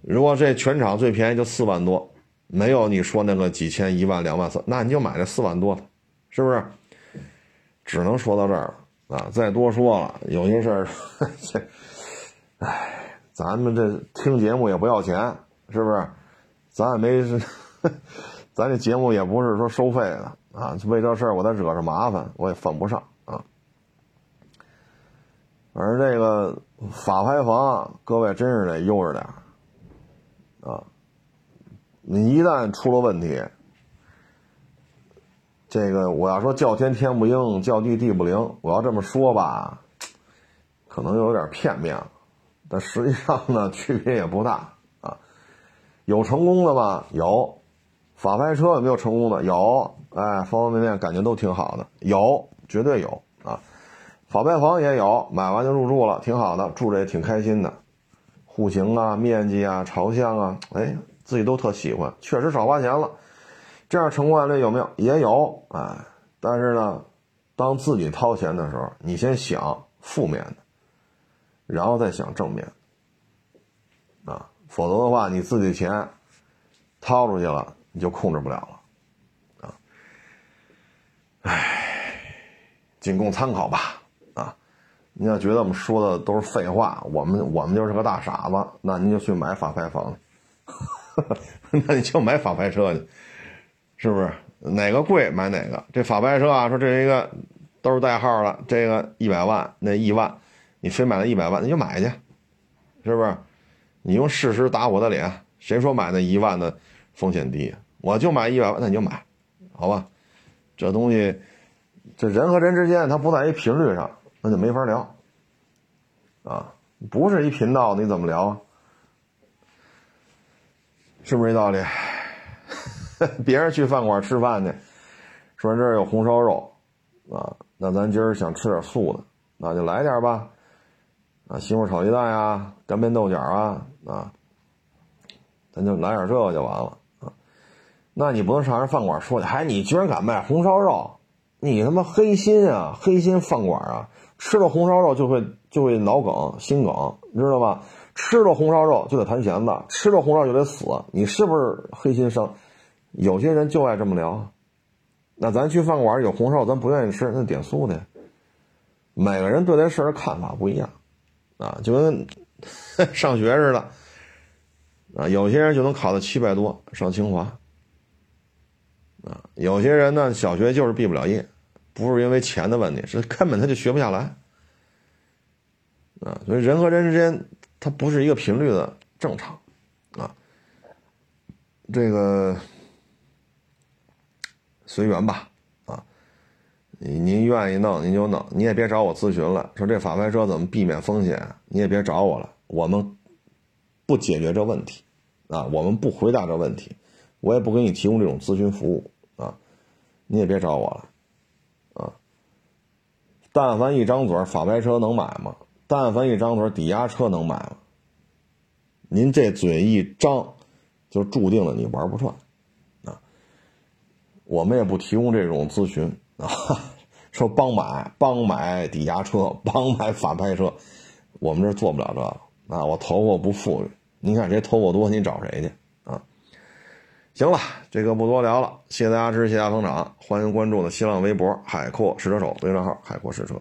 如果这全场最便宜就四万多，没有你说那个几千、一万、两万三，那你就买这四万多的，是不是？只能说到这儿了啊！再多说了，有些事儿，这，哎，咱们这听节目也不要钱，是不是？咱也没是。咱这节目也不是说收费的啊，为这事儿我再惹上麻烦，我也犯不上啊。而这个法拍房，各位真是得悠着点啊。你一旦出了问题，这个我要说叫天天不应，叫地地不灵，我要这么说吧，可能有点片面了。但实际上呢，区别也不大。有成功的吗？有。法拍车有没有成功的？有，哎，方方面面感觉都挺好的，有，绝对有啊。法拍房也有，买完就入住了，挺好的，住着也挺开心的。户型啊、面积啊、朝向啊，哎，自己都特喜欢，确实少花钱了。这样成功案例有没有？也有，哎，但是呢，当自己掏钱的时候，你先想负面的，然后再想正面啊，否则的话，你自己的钱掏出去了。你就控制不了了，啊，唉，仅供参考吧，啊，你要觉得我们说的都是废话，我们我们就是个大傻子，那您就去买法拍房，那你就买法拍车去，是不是？哪个贵买哪个？这法拍车啊，说这一个都是代号了，这个一百万，那一万，你非买了一百万，你就买去，是不是？你用事实打我的脸，谁说买那一万的？风险低，我就买一百万，那你就买，好吧？这东西，这人和人之间，它不在一频率上，那就没法聊，啊，不是一频道，你怎么聊啊？是不是这道理？别人去饭馆吃饭去，说这儿有红烧肉，啊，那咱今儿想吃点素的，那就来点吧，啊，西红柿炒鸡蛋呀，干煸豆角啊，啊，咱就来点这个就完了啊。那你不能上人饭馆说去，还你居然敢卖红烧肉？你他妈黑心啊，黑心饭馆啊，吃了红烧肉就会就会脑梗、心梗，你知道吧？吃了红烧肉就得弹弦子，吃了红烧就得死，你是不是黑心商？有些人就爱这么聊。那咱去饭馆有红烧，咱不愿意吃，那点素的。每个人对这事儿看法不一样，啊，就跟 上学似的，啊，有些人就能考到七百多上清华，啊，有些人呢小学就是毕不了业，不是因为钱的问题，是根本他就学不下来，啊，所以人和人之间他不是一个频率的正常，啊，这个。随缘吧，您愿意弄您就弄，你也别找我咨询了。说这法拍车怎么避免风险，你也别找我了。我们不解决这问题，啊，我们不回答这问题，我也不给你提供这种咨询服务，啊，你也别找我了，啊。但凡一张嘴，法拍车能买吗？但凡一张嘴，抵押车能买吗？您这嘴一张，就注定了你玩不转啊。我们也不提供这种咨询啊，说帮买帮买抵押车，帮买法拍车，我们这做不了这个啊。我头发不富裕，您看谁头发多，你找谁去啊？行了，这个不多聊了，谢谢大家支持，谢谢大家捧场，欢迎关注的新浪微博“海阔试车手”微信号“海阔试车”。